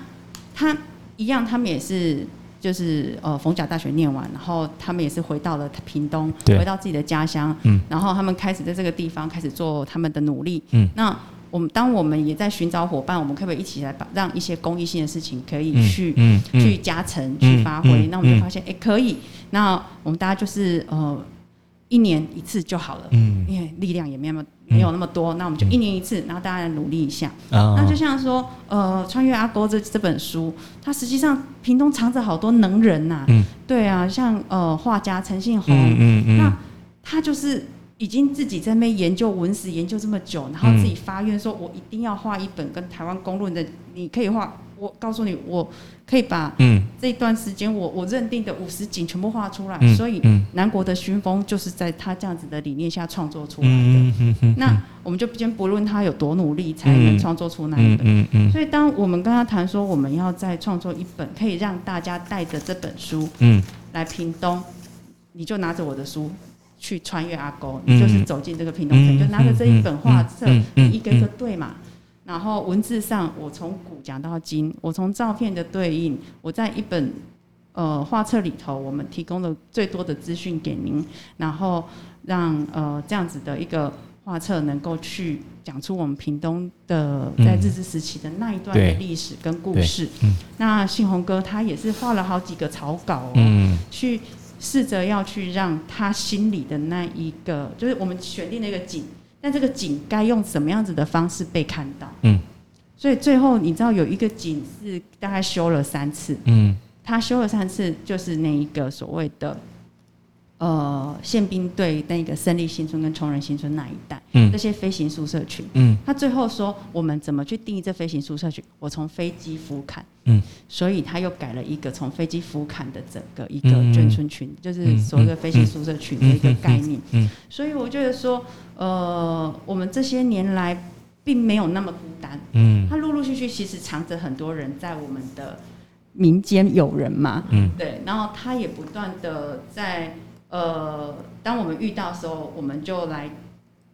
他一样，他们也是。就是呃，逢甲大学念完，然后他们也是回到了屏东，回到自己的家乡，嗯，然后他们开始在这个地方开始做他们的努力，嗯，那我们当我们也在寻找伙伴，我们可不可以一起来把让一些公益性的事情可以去，嗯，去加成，去发挥？那我们就发现，哎，可以，那我们大家就是呃。一年一次就好了，嗯，因为力量也没那么没有那么多，嗯、那我们就一年一次，然后大家来努力一下。嗯、那就像说，呃，穿越阿沟这这本书，它实际上屏东藏着好多能人呐、啊，嗯，对啊，像呃画家陈信宏，嗯嗯，嗯。那他就是已经自己在那边研究文史研究这么久，然后自己发愿说，我一定要画一本跟台湾公论的，你可以画。我告诉你，我可以把这段时间我我认定的五十景全部画出来。嗯、所以南国的熏风就是在他这样子的理念下创作出来的。那我们就先不论他有多努力才能创作出那一本。所以当我们跟他谈说我们要再创作一本，可以让大家带着这本书，来屏东，你就拿着我的书去穿越阿沟，你就是走进这个屏东城，就拿着这一本画册，一个一个对嘛。然后文字上，我从古讲到今，我从照片的对应，我在一本呃画册里头，我们提供了最多的资讯给您，然后让呃这样子的一个画册能够去讲出我们屏东的在日治时期的那一段的历史跟故事。嗯、那信宏哥他也是画了好几个草稿哦，嗯、去试着要去让他心里的那一个，就是我们选定那个景。但这个景该用什么样子的方式被看到？嗯，所以最后你知道有一个景是大概修了三次，嗯，他修了三次，就是那一个所谓的。呃，宪兵队那个胜利新村跟崇仁新村那一带，嗯，这些飞行宿舍群，嗯，他最后说我们怎么去定义这飞行宿舍群？我从飞机俯瞰，嗯，所以他又改了一个从飞机俯瞰的整个一个眷村群，嗯、就是所谓的飞行宿舍群的一个概念，嗯，嗯。嗯嗯所以我觉得说，呃，我们这些年来并没有那么孤单，嗯，他陆陆续续其实藏着很多人在我们的民间友人嘛，嗯，对，然后他也不断的在。呃，当我们遇到的时候，我们就来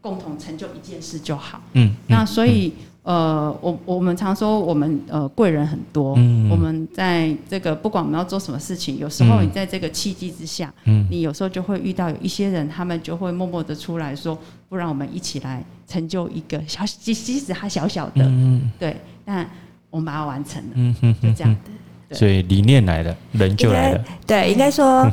共同成就一件事就好。嗯，嗯那所以，呃，我我们常说，我们呃贵人很多。嗯，我们在这个不管我们要做什么事情，有时候你在这个契机之下，嗯，你有时候就会遇到有一些人，他们就会默默的出来说，不然我们一起来成就一个小，即即使他小小的，嗯，对，但我们把它完成了。嗯哼，就这样。对所以理念来了，人就来了。对，应该说。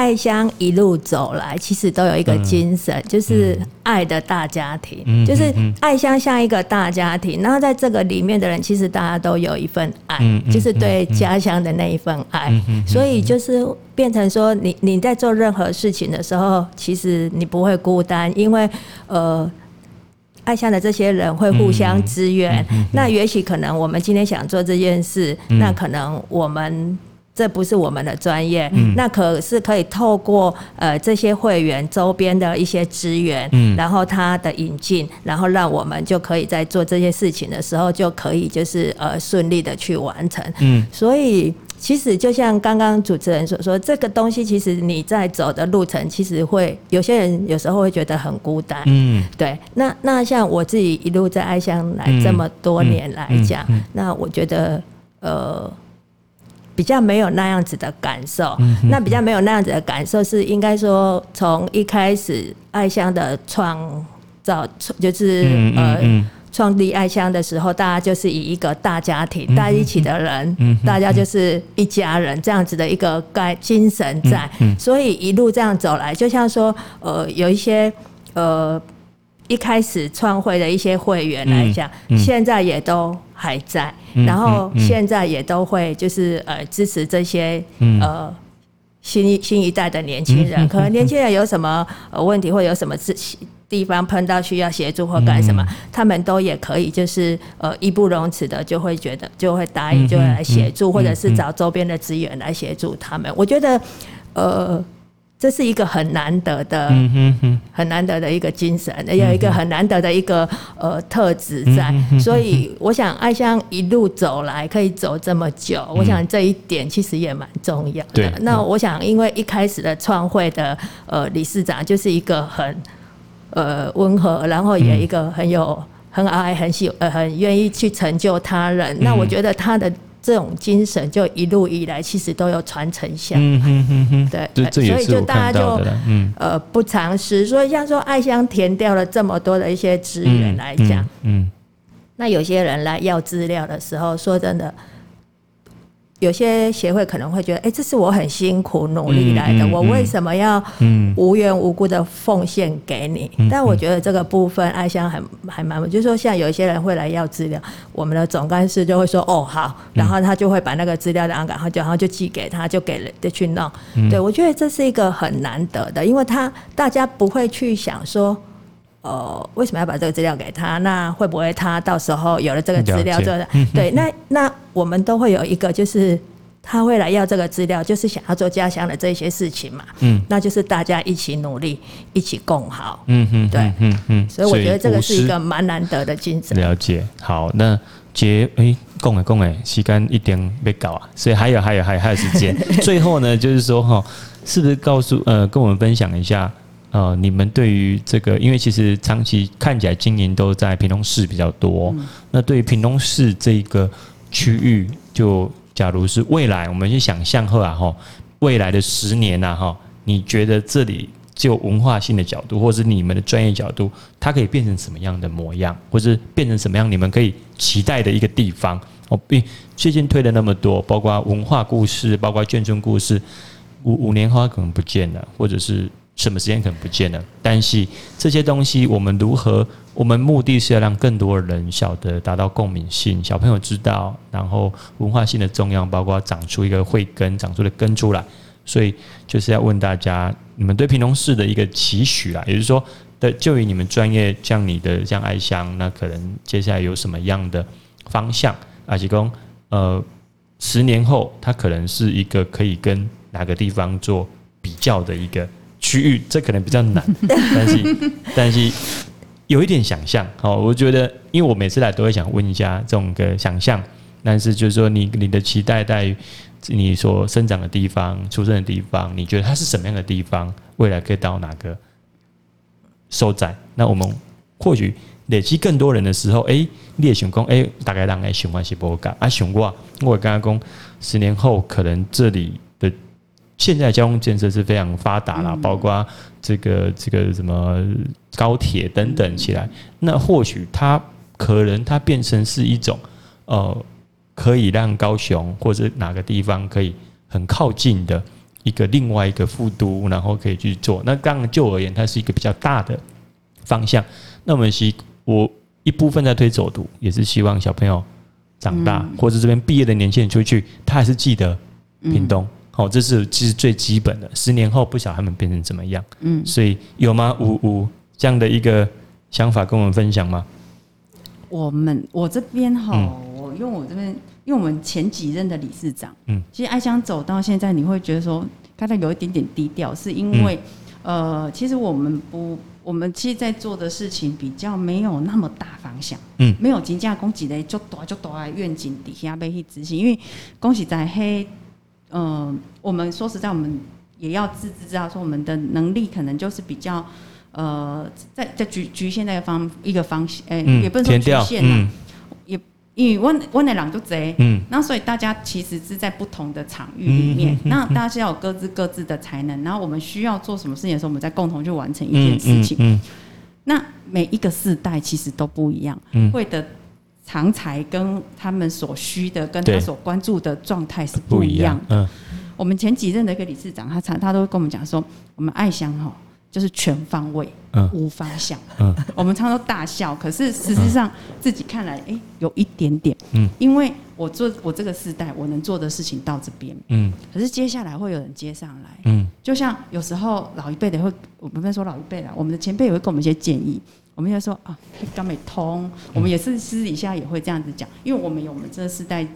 爱乡一路走来，其实都有一个精神，嗯、就是爱的大家庭，嗯、就是爱乡像一个大家庭。然后在这个里面的人，其实大家都有一份爱，嗯、就是对家乡的那一份爱。嗯、所以就是变成说你，你你在做任何事情的时候，其实你不会孤单，因为呃，爱乡的这些人会互相支援。嗯、那也许可能我们今天想做这件事，嗯、那可能我们。这不是我们的专业，嗯、那可是可以透过呃这些会员周边的一些资源，嗯、然后他的引进，然后让我们就可以在做这些事情的时候，就可以就是呃顺利的去完成。嗯，所以其实就像刚刚主持人所说，这个东西其实你在走的路程，其实会有些人有时候会觉得很孤单。嗯，对。那那像我自己一路在爱乡来这么多年来讲，嗯嗯嗯、那我觉得呃。比较没有那样子的感受，嗯、那比较没有那样子的感受是应该说，从一开始爱香的创造，就是呃创立爱乡的时候，大家就是以一个大家庭，大家一起的人，大家就是一家人这样子的一个概精神在，所以一路这样走来，就像说呃有一些呃。一开始创会的一些会员来讲，现在也都还在，嗯、然后现在也都会就是呃支持这些、嗯、呃新一新一代的年轻人。嗯、可能年轻人有什么呃问题，或有什么地方碰到需要协助或干什么，嗯、他们都也可以就是呃义不容辞的就会觉得就会答应就会来协助，嗯、或者是找周边的资源来协助他们。我觉得呃。这是一个很难得的，嗯、哼哼很难得的一个精神，也有一个很难得的一个呃特质在。嗯、哼哼所以，我想爱香一路走来可以走这么久，嗯、我想这一点其实也蛮重要的。那我想，因为一开始的创会的呃理事长就是一个很呃温和，然后也一个很有很爱、很喜呃很愿意去成就他人。嗯、那我觉得他的。这种精神就一路以来其实都有传承下。来，嗯哼哼哼。对，所以就大家就嗯。呃不常识，所以像说爱香填掉了这么多的一些资源来讲，嗯，嗯，嗯，那有些人来要资料的时候，说真的，有些协会可能会觉得，哎、欸，这是我很辛苦努力来的，嗯嗯、我为什么要无缘无故的奉献给你？嗯、但我觉得这个部分，爱香还还蛮，就是说，像有一些人会来要资料，我们的总干事就会说，哦，好，然后他就会把那个资料然后就然后就寄给他，就给了就去弄。嗯、对，我觉得这是一个很难得的，因为他大家不会去想说。哦，为什么要把这个资料给他？那会不会他到时候有了这个资料之后，对，那那我们都会有一个，就是他会来要这个资料，就是想要做家乡的这些事情嘛。嗯，那就是大家一起努力，一起共好。嗯哼，对，嗯嗯，所以我觉得这个是一个蛮难得的精神。了解，好，那结哎，共哎共哎，时间一点没搞啊，所以还有还有还有还有时间。最后呢，就是说哈，是不是告诉呃，跟我们分享一下？呃，你们对于这个，因为其实长期看起来经营都在屏东市比较多。嗯、那对于屏东市这个区域，就假如是未来，我们去想象后啊，哈，未来的十年呐，哈，你觉得这里就文化性的角度，或是你们的专业角度，它可以变成什么样的模样，或是变成什么样，你们可以期待的一个地方？哦，并最近推了那么多，包括文化故事，包括眷村故事，五五年后它可能不见了，或者是。什么时间可能不见了，但是这些东西我们如何？我们目的是要让更多人晓得，达到共鸣性，小朋友知道，然后文化性的重要，包括长出一个慧根，长出的根出来。所以就是要问大家，你们对平东市的一个期许啦，也就是说，的就以你们专业，像你的像爱香，那可能接下来有什么样的方向？阿吉公，呃，十年后它可能是一个可以跟哪个地方做比较的一个。区域这可能比较难，但是但是有一点想象好，我觉得，因为我每次来都会想问一下这种个想象，但是就是说你你的期待在于你所生长的地方、出生的地方，你觉得它是什么样的地方？未来可以到哪个收窄？那我们或许累积更多人的时候，哎、欸，你也想讲，哎、欸，大概让哎想欢是不敢啊，想过我刚刚讲，十年后可能这里。现在交通建设是非常发达了，包括这个这个什么高铁等等起来，那或许它可能它变成是一种呃，可以让高雄或者哪个地方可以很靠近的一个另外一个副都，然后可以去做。那刚刚就我而言，它是一个比较大的方向。那我们是，我一部分在推走读，也是希望小朋友长大，或者这边毕业的年轻人出去，他还是记得屏东。哦，这是其实最基本的。十年后不晓得他们变成怎么样，嗯，所以有吗？五五这样的一个想法跟我们分享吗？我们我这边哈，嗯、我用我这边，因为我们前几任的理事长，嗯，其实爱香走到现在，你会觉得说，刚才有一点点低调，是因为，嗯、呃，其实我们不，我们其实在做的事情比较没有那么大方向，嗯，没有金价供给的就多就多的愿景底下被去执行，因为恭喜在黑。嗯、呃，我们说实在，我们也要自知知道，说我们的能力可能就是比较，呃，在在局局限那个方一个方向，哎、欸，嗯、也不能说局限呐，嗯、也因为温温的两就贼，嗯，那所以大家其实是在不同的场域里面，嗯嗯嗯、那大家是要有各自各自的才能，然后我们需要做什么事情的时候，我们再共同去完成一件事情。嗯嗯嗯、那每一个世代其实都不一样，嗯、会的。长才跟他们所需的，跟他所关注的状态是不一样的。嗯，我们前几任的一个理事长，他常他都会跟我们讲说，我们爱乡哈就是全方位，嗯，无方向。嗯，我们常常都大笑，可是实际上自己看来，哎，有一点点。嗯，因为我做我这个世代，我能做的事情到这边。嗯，可是接下来会有人接上来。嗯，就像有时候老一辈的会，我们不能说老一辈了，我们的前辈也会给我们一些建议。我们就说啊，刚没通，我们也是私底下也会这样子讲，因为我们有我们这个时代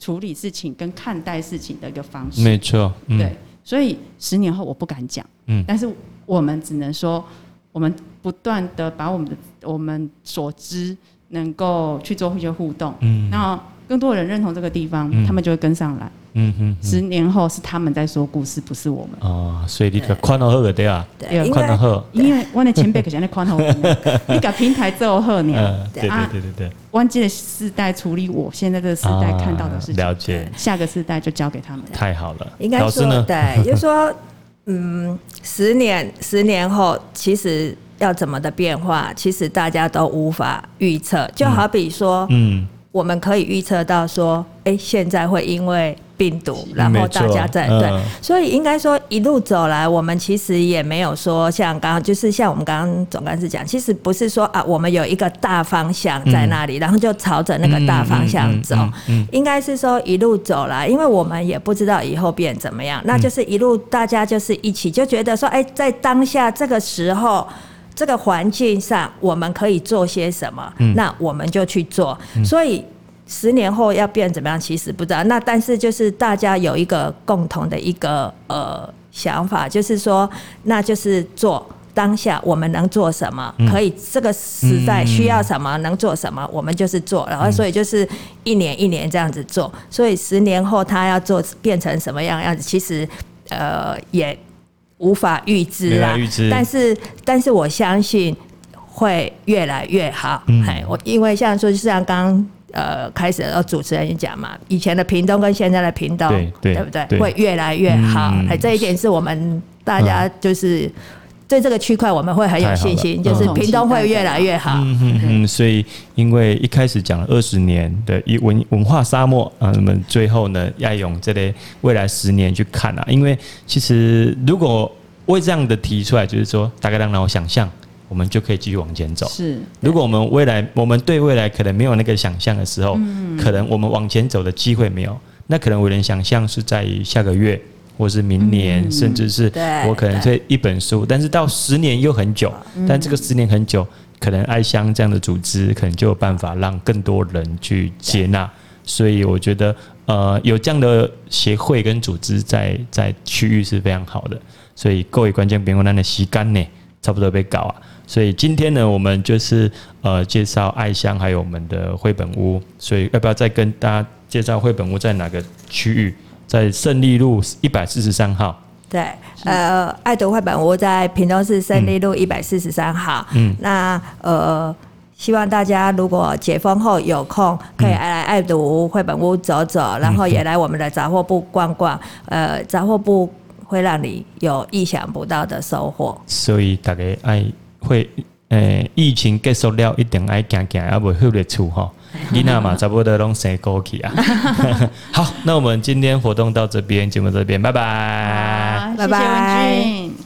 处理事情跟看待事情的一个方式。没错，嗯、对，所以十年后我不敢讲，嗯，但是我们只能说，我们不断的把我们的我们所知能够去做一些互动，嗯，那更多人认同这个地方，嗯、他们就会跟上来。嗯哼，十年后是他们在说故事，不是我们。哦，所以你可宽好个对啊，对，宽好因为我的前辈可是那宽厚，你搞平台之后好呢。对对对对对。关键的世代处理我现在这个时代看到的事情，了解。下个世代就交给他们。太好了，应该说对，就是说，嗯，十年十年后，其实要怎么的变化，其实大家都无法预测。就好比说，嗯，我们可以预测到说，哎，现在会因为病毒，然后大家在对，所以应该说一路走来，我们其实也没有说像刚刚就是像我们刚刚总干事讲，其实不是说啊，我们有一个大方向在那里，然后就朝着那个大方向走，应该是说一路走来，因为我们也不知道以后变怎么样，那就是一路大家就是一起就觉得说，哎，在当下这个时候这个环境上，我们可以做些什么，那我们就去做，所以。十年后要变怎么样？其实不知道。那但是就是大家有一个共同的一个呃想法，就是说，那就是做当下我们能做什么，可以这个时代需要什么，能做什么，我们就是做。然后所以就是一年一年这样子做。所以十年后他要做变成什么样样子，其实呃也无法预知啊。但是但是我相信会越来越好。哎，我因为像说就像刚刚。呃，开始要主持人讲嘛，以前的屏东跟现在的屏东，对，不对？会越来越好。这一点是我们大家就是对这个区块我们会很有信心，就是屏东会越来越好。嗯嗯嗯。所以，因为一开始讲了二十年的一文文化沙漠啊，那么最后呢，要用这类未来十年去看啊。因为其实如果为这样的提出来，就是说大概让我想象。我们就可以继续往前走。是，如果我们未来，我们对未来可能没有那个想象的时候，嗯，可能我们往前走的机会没有。那可能我能想象是在下个月，或是明年，嗯，甚至是我可能这一本书。但是到十年又很久，但这个十年很久，可能爱香这样的组织可能就有办法让更多人去接纳。所以我觉得，呃，有这样的协会跟组织在在区域是非常好的。所以各位观众朋友，咱的吸干呢，差不多被搞啊。所以今天呢，我们就是呃介绍爱香，还有我们的绘本屋。所以要不要再跟大家介绍绘本屋在哪个区域？在胜利路一百四十三号。对，呃，爱读绘本屋在屏东市胜利路一百四十三号。嗯，那呃，希望大家如果解封后有空，可以来爱读绘本屋走走，然后也来我们的杂货部逛逛。呃，杂货部会让你有意想不到的收获。所以大家爱。会，诶、欸，疫情结束了，一定爱行行，要袂好的厝吼。你那嘛，差不多拢生过去啊。好，那我们今天活动到这边，节目这边，拜拜，拜拜。谢谢文俊。